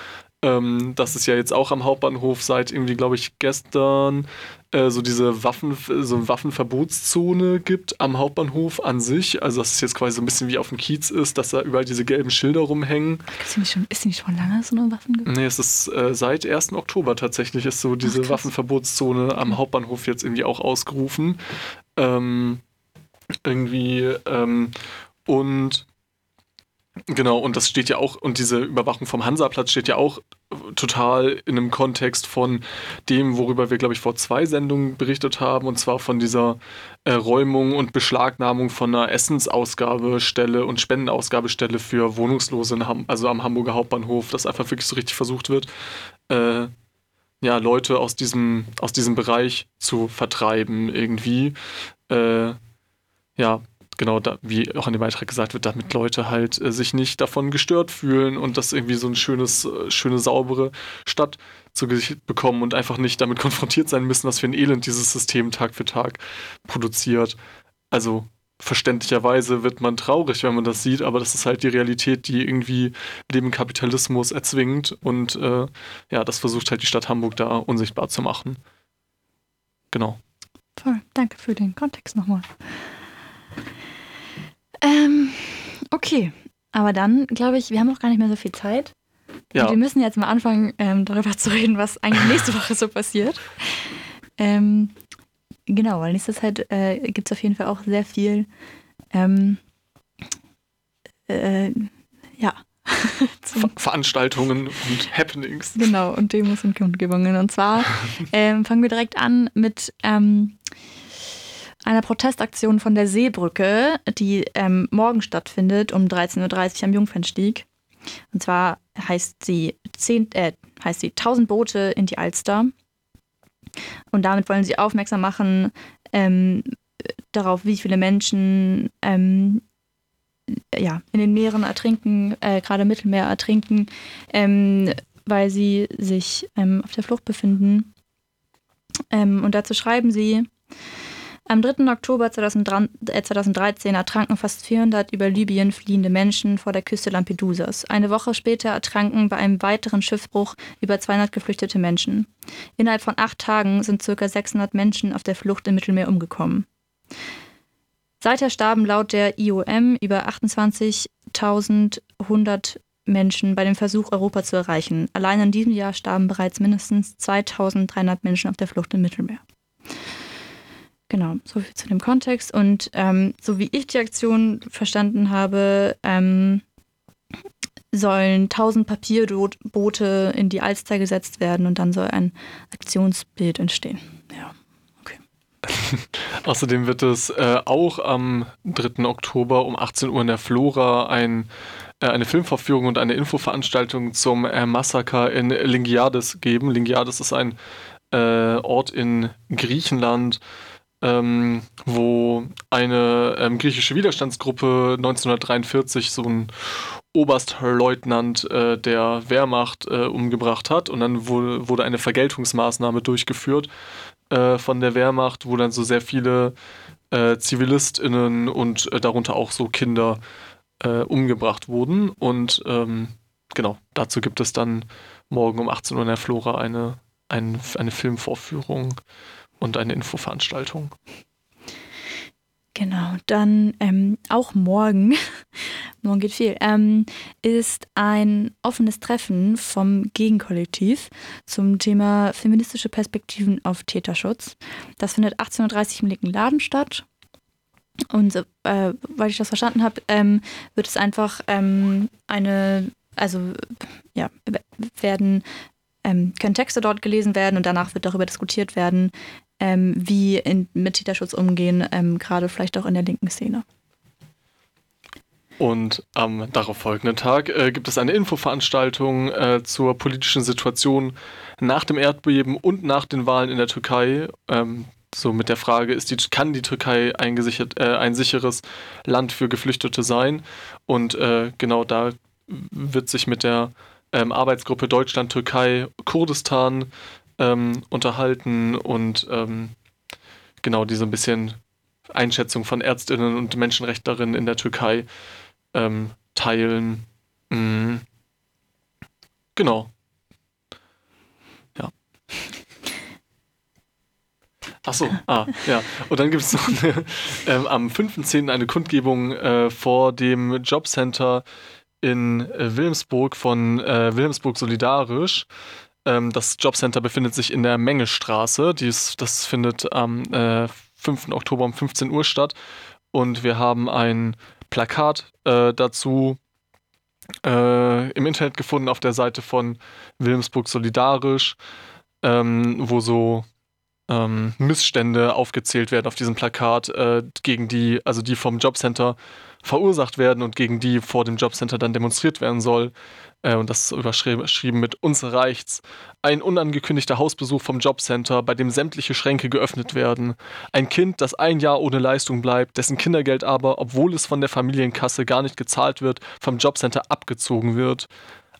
ähm, dass es ja jetzt auch am Hauptbahnhof seit irgendwie, glaube ich, gestern äh, so diese Waffen, so eine Waffenverbotszone gibt am Hauptbahnhof an sich. Also dass es jetzt quasi so ein bisschen wie auf dem Kiez ist, dass da überall diese gelben Schilder rumhängen. Ist die nicht schon, ist nicht schon lange so eine Waffen? Nee, es ist äh, seit 1. Oktober tatsächlich ist so diese Waffenverbotszone am Hauptbahnhof jetzt irgendwie auch ausgerufen. Ähm, irgendwie ähm, und genau, und das steht ja auch, und diese Überwachung vom Hansaplatz steht ja auch total in einem Kontext von dem, worüber wir, glaube ich, vor zwei Sendungen berichtet haben, und zwar von dieser äh, Räumung und Beschlagnahmung von einer Essensausgabestelle und Spendenausgabestelle für Wohnungslose, also am Hamburger Hauptbahnhof, dass einfach wirklich so richtig versucht wird, äh, ja, Leute aus diesem, aus diesem Bereich zu vertreiben irgendwie. Äh, ja, genau, da, wie auch in dem Beitrag gesagt wird, damit Leute halt äh, sich nicht davon gestört fühlen und das irgendwie so ein schönes, äh, schöne, saubere Stadt zu Gesicht bekommen und einfach nicht damit konfrontiert sein müssen, was für ein Elend dieses System Tag für Tag produziert. Also verständlicherweise wird man traurig, wenn man das sieht, aber das ist halt die Realität, die irgendwie Leben Kapitalismus erzwingt und äh, ja, das versucht halt die Stadt Hamburg da unsichtbar zu machen. Genau. Voll, danke für den Kontext nochmal. Ähm, okay, aber dann glaube ich, wir haben auch gar nicht mehr so viel Zeit. Ja. Wir müssen jetzt mal anfangen, ähm, darüber zu reden, was eigentlich nächste Woche so passiert. Ähm, genau, weil nächste Zeit äh, gibt es auf jeden Fall auch sehr viel, ähm, äh, ja, Ver Veranstaltungen und Happenings. Genau, und Demos und Kundgebungen. Und zwar ähm, fangen wir direkt an mit ähm, einer Protestaktion von der Seebrücke, die ähm, morgen stattfindet um 13.30 Uhr am Jungfernstieg. Und zwar heißt sie, 10, äh, heißt sie 1000 Boote in die Alster. Und damit wollen sie aufmerksam machen ähm, darauf, wie viele Menschen ähm, ja, in den Meeren ertrinken, äh, gerade im Mittelmeer ertrinken, ähm, weil sie sich ähm, auf der Flucht befinden. Ähm, und dazu schreiben sie, am 3. Oktober 2003, äh, 2013 ertranken fast 400 über Libyen fliehende Menschen vor der Küste Lampedusas. Eine Woche später ertranken bei einem weiteren Schiffbruch über 200 geflüchtete Menschen. Innerhalb von acht Tagen sind ca. 600 Menschen auf der Flucht im Mittelmeer umgekommen. Seither starben laut der IOM über 28.100 Menschen bei dem Versuch, Europa zu erreichen. Allein in diesem Jahr starben bereits mindestens 2.300 Menschen auf der Flucht im Mittelmeer. Genau, so viel zu dem Kontext. Und ähm, so wie ich die Aktion verstanden habe, ähm, sollen 1000 Papierboote in die Alster gesetzt werden und dann soll ein Aktionsbild entstehen. Ja. Außerdem wird es äh, auch am 3. Oktober um 18 Uhr in der Flora ein, äh, eine Filmvorführung und eine Infoveranstaltung zum äh, Massaker in Lingiades geben. Lingiades ist ein äh, Ort in Griechenland, ähm, wo eine ähm, griechische Widerstandsgruppe 1943 so ein Oberstleutnant äh, der Wehrmacht äh, umgebracht hat und dann wurde, wurde eine Vergeltungsmaßnahme durchgeführt äh, von der Wehrmacht, wo dann so sehr viele äh, ZivilistInnen und äh, darunter auch so Kinder äh, umgebracht wurden. Und ähm, genau, dazu gibt es dann morgen um 18 Uhr in der Flora eine, ein, eine Filmvorführung und eine Infoveranstaltung. Genau, dann ähm, auch morgen, morgen geht viel, ähm, ist ein offenes Treffen vom Gegenkollektiv zum Thema feministische Perspektiven auf Täterschutz. Das findet 18.30 Uhr im linken Laden statt. Und äh, weil ich das verstanden habe, ähm, wird es einfach ähm, eine, also ja, werden, ähm, können Texte dort gelesen werden und danach wird darüber diskutiert werden, ähm, wie in, mit Täterschutz umgehen, ähm, gerade vielleicht auch in der linken Szene. Und am darauf folgenden Tag äh, gibt es eine Infoveranstaltung äh, zur politischen Situation nach dem Erdbeben und nach den Wahlen in der Türkei. Ähm, so mit der Frage, ist die, kann die Türkei ein, äh, ein sicheres Land für Geflüchtete sein? Und äh, genau da wird sich mit der ähm, Arbeitsgruppe Deutschland, Türkei, Kurdistan ähm, unterhalten und ähm, genau diese ein bisschen Einschätzung von Ärztinnen und Menschenrechtlerinnen in der Türkei ähm, teilen. Mhm. Genau. Ja. Achso, ah, ja. Und dann gibt es noch eine, ähm, am 5.10. eine Kundgebung äh, vor dem Jobcenter in äh, Wilhelmsburg von äh, Wilhelmsburg Solidarisch. Ähm, das Jobcenter befindet sich in der Mengestraße. Dies, das findet am äh, 5. Oktober um 15 Uhr statt. Und wir haben ein Plakat äh, dazu äh, im Internet gefunden auf der Seite von Wilhelmsburg Solidarisch, ähm, wo so ähm, Missstände aufgezählt werden auf diesem Plakat, äh, gegen die, also die vom Jobcenter verursacht werden und gegen die vor dem Jobcenter dann demonstriert werden soll. Äh, und das ist überschrieben mit uns reicht's. Ein unangekündigter Hausbesuch vom Jobcenter, bei dem sämtliche Schränke geöffnet werden. Ein Kind, das ein Jahr ohne Leistung bleibt, dessen Kindergeld aber, obwohl es von der Familienkasse gar nicht gezahlt wird, vom Jobcenter abgezogen wird.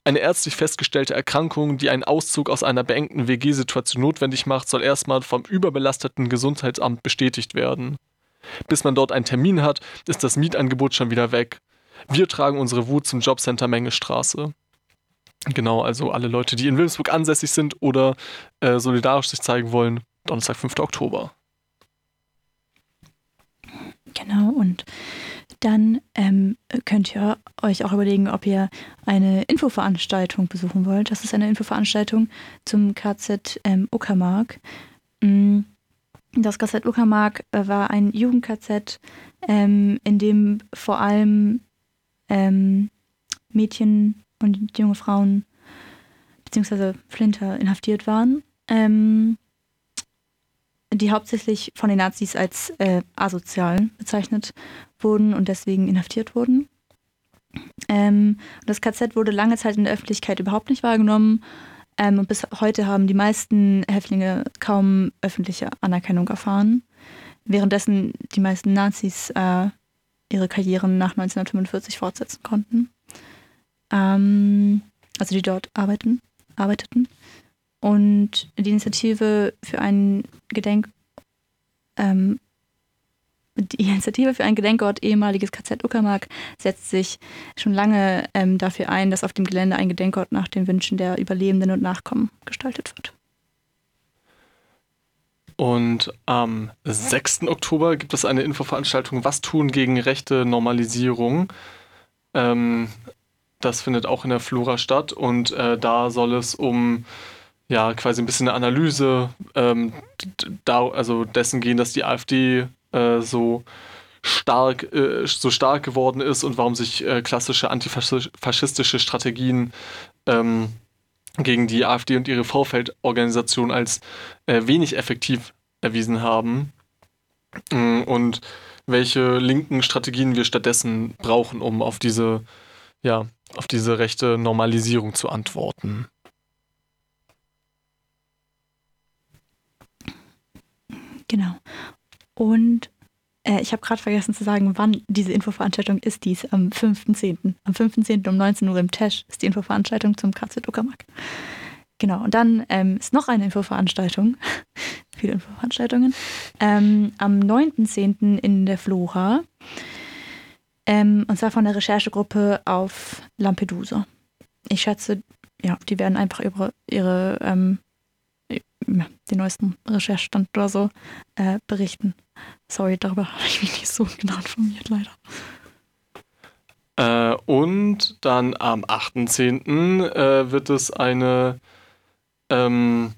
Eine ärztlich festgestellte Erkrankung, die einen Auszug aus einer beengten WG-Situation notwendig macht, soll erstmal vom überbelasteten Gesundheitsamt bestätigt werden. Bis man dort einen Termin hat, ist das Mietangebot schon wieder weg. Wir tragen unsere Wut zum Jobcenter Mengestraße. Genau, also alle Leute, die in Wilhelmsburg ansässig sind oder äh, solidarisch sich zeigen wollen, Donnerstag, 5. Oktober. Genau, und dann ähm, könnt ihr euch auch überlegen, ob ihr eine Infoveranstaltung besuchen wollt. Das ist eine Infoveranstaltung zum KZ ähm, Uckermark. Mm, das KZ Uckermark äh, war ein Jugend-KZ, ähm, in dem vor allem ähm, Mädchen und junge Frauen beziehungsweise Flinter inhaftiert waren, ähm, die hauptsächlich von den Nazis als äh, asozial bezeichnet wurden und deswegen inhaftiert wurden. Ähm, das KZ wurde lange Zeit in der Öffentlichkeit überhaupt nicht wahrgenommen. Ähm, und bis heute haben die meisten Häftlinge kaum öffentliche Anerkennung erfahren, währenddessen die meisten Nazis äh, ihre Karrieren nach 1945 fortsetzen konnten ähm, also die dort arbeiten, arbeiteten. Und die Initiative für einen Gedenk, ähm, die Initiative für einen Gedenkort ehemaliges KZ Uckermark setzt sich schon lange ähm, dafür ein, dass auf dem Gelände ein Gedenkort nach den Wünschen der Überlebenden und Nachkommen gestaltet wird. Und am 6. Oktober gibt es eine Infoveranstaltung Was tun gegen rechte Normalisierung. Ähm, das findet auch in der Flora statt und äh, da soll es um ja quasi ein bisschen eine Analyse ähm, da, also dessen gehen, dass die AfD äh, so stark, äh, so stark geworden ist und warum sich äh, klassische antifaschistische Strategien ähm, gegen die AfD und ihre Vorfeldorganisation als äh, wenig effektiv erwiesen haben. Mm, und welche linken Strategien wir stattdessen brauchen, um auf diese, ja, auf diese rechte Normalisierung zu antworten. Genau. Und äh, ich habe gerade vergessen zu sagen, wann diese Infoveranstaltung ist. Die ist am 5.10. Am 5.10. um 19 Uhr im Tesch ist die Infoveranstaltung zum KZ Uckermark. Genau, und dann ähm, ist noch eine Infoveranstaltung. Viele Infoveranstaltungen. Ähm, am 9.10. in der Flora. Ähm, und zwar von der Recherchegruppe auf Lampedusa. Ich schätze, ja, die werden einfach über ihre ähm, den neuesten Recherchestand oder so äh, berichten. Sorry, darüber habe ich mich nicht so genau informiert, leider. Äh, und dann am 8.10. Äh, wird es eine, ähm,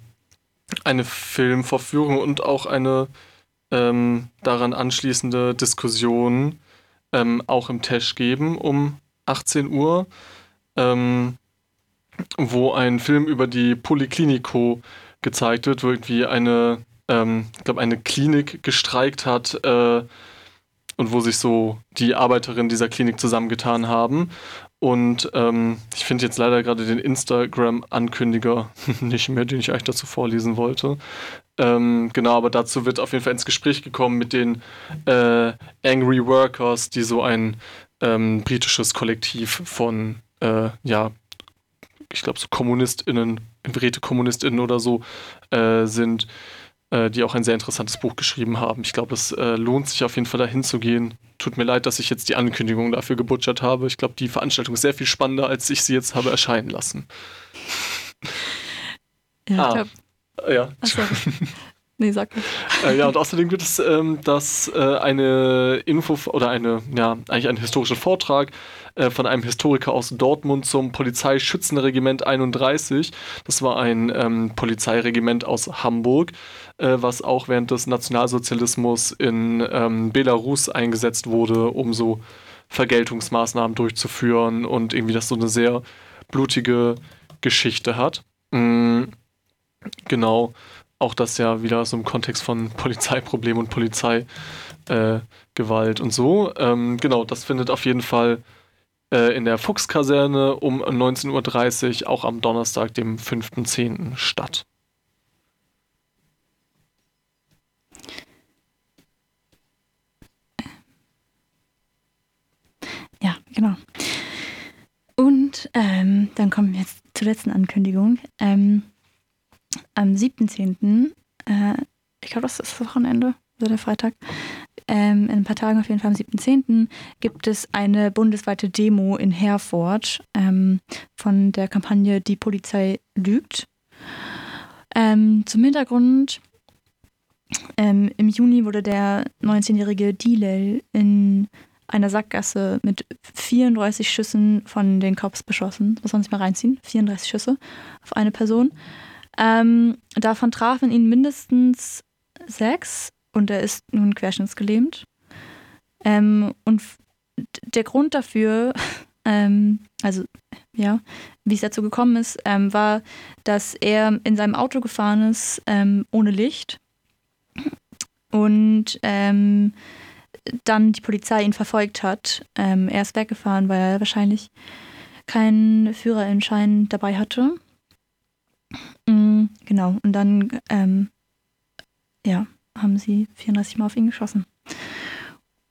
eine Filmvorführung und auch eine ähm, daran anschließende Diskussion ähm, auch im Tesch geben um 18 Uhr, ähm, wo ein Film über die Polyklinico gezeigt wird, wo irgendwie eine, ähm, ich glaube, eine Klinik gestreikt hat äh, und wo sich so die Arbeiterinnen dieser Klinik zusammengetan haben. Und ähm, ich finde jetzt leider gerade den Instagram-Ankündiger nicht mehr, den ich eigentlich dazu vorlesen wollte. Ähm, genau, aber dazu wird auf jeden Fall ins Gespräch gekommen mit den äh, Angry Workers, die so ein ähm, britisches Kollektiv von äh, ja, ich glaube, so KommunistInnen, Räte-KommunistInnen oder so äh, sind, äh, die auch ein sehr interessantes Buch geschrieben haben. Ich glaube, es äh, lohnt sich auf jeden Fall dahin zu gehen. Tut mir leid, dass ich jetzt die Ankündigung dafür gebutschert habe. Ich glaube, die Veranstaltung ist sehr viel spannender, als ich sie jetzt habe erscheinen lassen. Ja, ah, ich glaub... ja. Achso. Nee, sag nicht. Äh, ja, und außerdem wird es ähm, das, äh, eine Info oder eine, ja, eigentlich einen historischen Vortrag äh, von einem Historiker aus Dortmund zum Polizeischützenregiment 31. Das war ein ähm, Polizeiregiment aus Hamburg, äh, was auch während des Nationalsozialismus in ähm, Belarus eingesetzt wurde, um so Vergeltungsmaßnahmen durchzuführen und irgendwie das so eine sehr blutige Geschichte hat. Mhm, genau auch das ja wieder so im Kontext von Polizeiproblem und Polizeigewalt äh, und so. Ähm, genau, das findet auf jeden Fall äh, in der Fuchskaserne um 19.30 Uhr, auch am Donnerstag, dem 5.10. statt. Ja, genau. Und ähm, dann kommen wir jetzt zur letzten Ankündigung. Ähm, am 7.10., äh, ich glaube, das ist das Wochenende, also der Freitag, ähm, in ein paar Tagen auf jeden Fall am 7.10. gibt es eine bundesweite Demo in Herford ähm, von der Kampagne Die Polizei lügt. Ähm, zum Hintergrund, ähm, im Juni wurde der 19-jährige Dilel in einer Sackgasse mit 34 Schüssen von den Cops beschossen. Das muss man sich mal reinziehen. 34 Schüsse auf eine Person. Ähm, davon trafen ihn mindestens sechs und er ist nun querschnittsgelähmt. Ähm, und der Grund dafür, ähm, also ja, wie es dazu gekommen ist, ähm, war, dass er in seinem Auto gefahren ist ähm, ohne Licht und ähm, dann die Polizei ihn verfolgt hat. er ist weggefahren, weil er wahrscheinlich keinen Führerschein dabei hatte. Genau, und dann ähm, ja, haben sie 34 Mal auf ihn geschossen.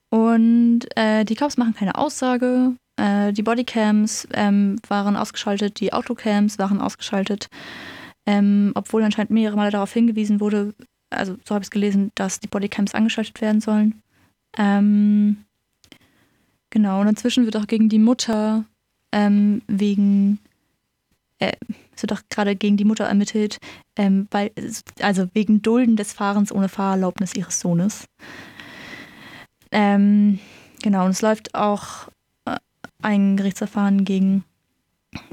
Und äh, die Cops machen keine Aussage. Äh, die Bodycams ähm, waren ausgeschaltet, die Autocams waren ausgeschaltet. Ähm, obwohl anscheinend mehrere Male darauf hingewiesen wurde, also so habe ich es gelesen, dass die Bodycams angeschaltet werden sollen. Ähm, genau, und inzwischen wird auch gegen die Mutter ähm, wegen äh, es wird auch gerade gegen die Mutter ermittelt, ähm, weil, also wegen Dulden des Fahrens ohne Fahrerlaubnis ihres Sohnes. Ähm, genau, und es läuft auch äh, ein Gerichtsverfahren gegen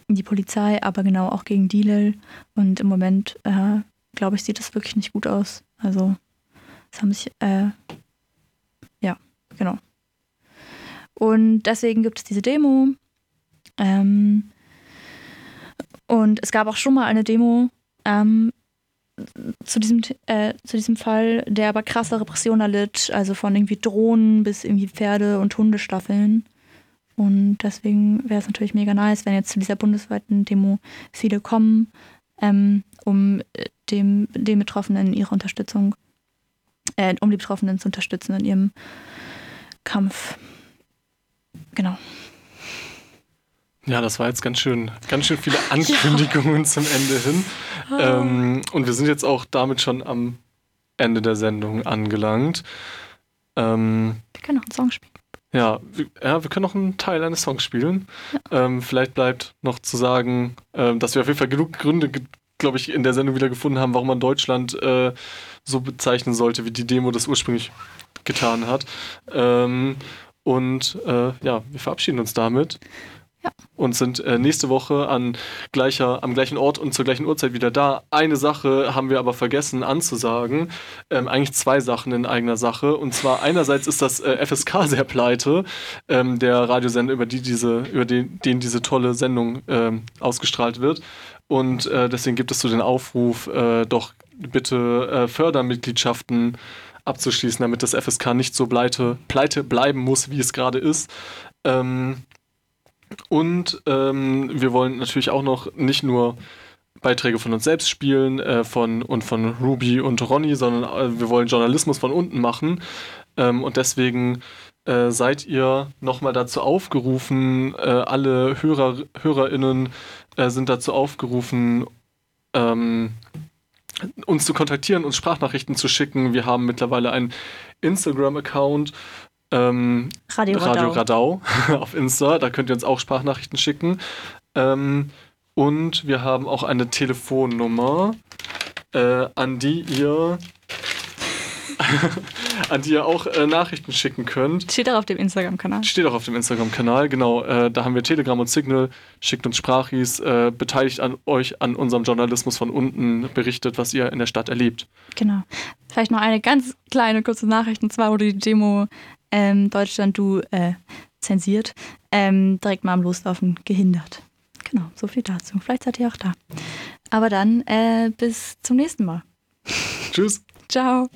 die Polizei, aber genau auch gegen Dilel. Und im Moment, äh, glaube ich, sieht das wirklich nicht gut aus. Also es haben sich, äh, ja, genau. Und deswegen gibt es diese Demo. Ähm, und es gab auch schon mal eine Demo ähm, zu, diesem, äh, zu diesem Fall, der aber krasse Repression erlitt, also von irgendwie Drohnen bis irgendwie Pferde- und Hundestaffeln. Und deswegen wäre es natürlich mega nice, wenn jetzt zu dieser bundesweiten Demo viele kommen, ähm, um äh, dem, den Betroffenen ihre Unterstützung, äh, um die Betroffenen zu unterstützen in ihrem Kampf. Genau. Ja, das war jetzt ganz schön, ganz schön viele Ankündigungen zum Ende hin. Ähm, und wir sind jetzt auch damit schon am Ende der Sendung angelangt. Ähm, Wir können noch einen Song spielen. ja, wir, ja, wir können noch einen Teil eines Songs spielen. Ähm, vielleicht bleibt noch zu sagen, ähm, dass wir auf jeden Fall genug Gründe, glaube ich, in der Sendung wieder gefunden haben, warum man Deutschland äh, so bezeichnen sollte, wie die Demo das ursprünglich getan hat. Ähm, und äh, ja, wir verabschieden uns damit. Und sind äh, nächste Woche an gleicher, am gleichen Ort und zur gleichen Uhrzeit wieder da. Eine Sache haben wir aber vergessen anzusagen. Ähm, eigentlich zwei Sachen in eigener Sache. Und zwar einerseits ist das äh, FSK sehr pleite, ähm, der Radiosender, über, die diese, über den, den diese tolle Sendung ähm, ausgestrahlt wird. Und äh, deswegen gibt es so den Aufruf, äh, doch bitte äh, Fördermitgliedschaften abzuschließen, damit das FSK nicht so pleite, pleite bleiben muss, wie es gerade ist. Ähm, und ähm, wir wollen natürlich auch noch nicht nur Beiträge von uns selbst spielen äh, von, und von Ruby und Ronny, sondern äh, wir wollen Journalismus von unten machen. Ähm, und deswegen äh, seid ihr nochmal dazu aufgerufen, äh, alle Hörer, HörerInnen äh, sind dazu aufgerufen, ähm, uns zu kontaktieren, uns Sprachnachrichten zu schicken. Wir haben mittlerweile einen Instagram-Account. Ähm, Radio Radio Radau. Radau auf Insta. Da könnt ihr uns auch Sprachnachrichten schicken. Ähm, und wir haben auch eine Telefonnummer, äh, an die ihr an die ihr auch äh, Nachrichten schicken könnt. Steht auch auf dem Instagram-Kanal. Steht auch auf dem Instagram-Kanal, genau. Äh, da haben wir Telegram und Signal. Schickt uns Sprachis, äh, beteiligt an euch an unserem Journalismus von unten, berichtet, was ihr in der Stadt erlebt. Genau. Vielleicht noch eine ganz kleine kurze Nachricht. Und zwar wurde die Demo ähm, Deutschland du äh, zensiert, ähm, direkt mal am Loslaufen gehindert. Genau, so viel dazu. Vielleicht seid ihr auch da. Aber dann äh, bis zum nächsten Mal. Tschüss. Ciao.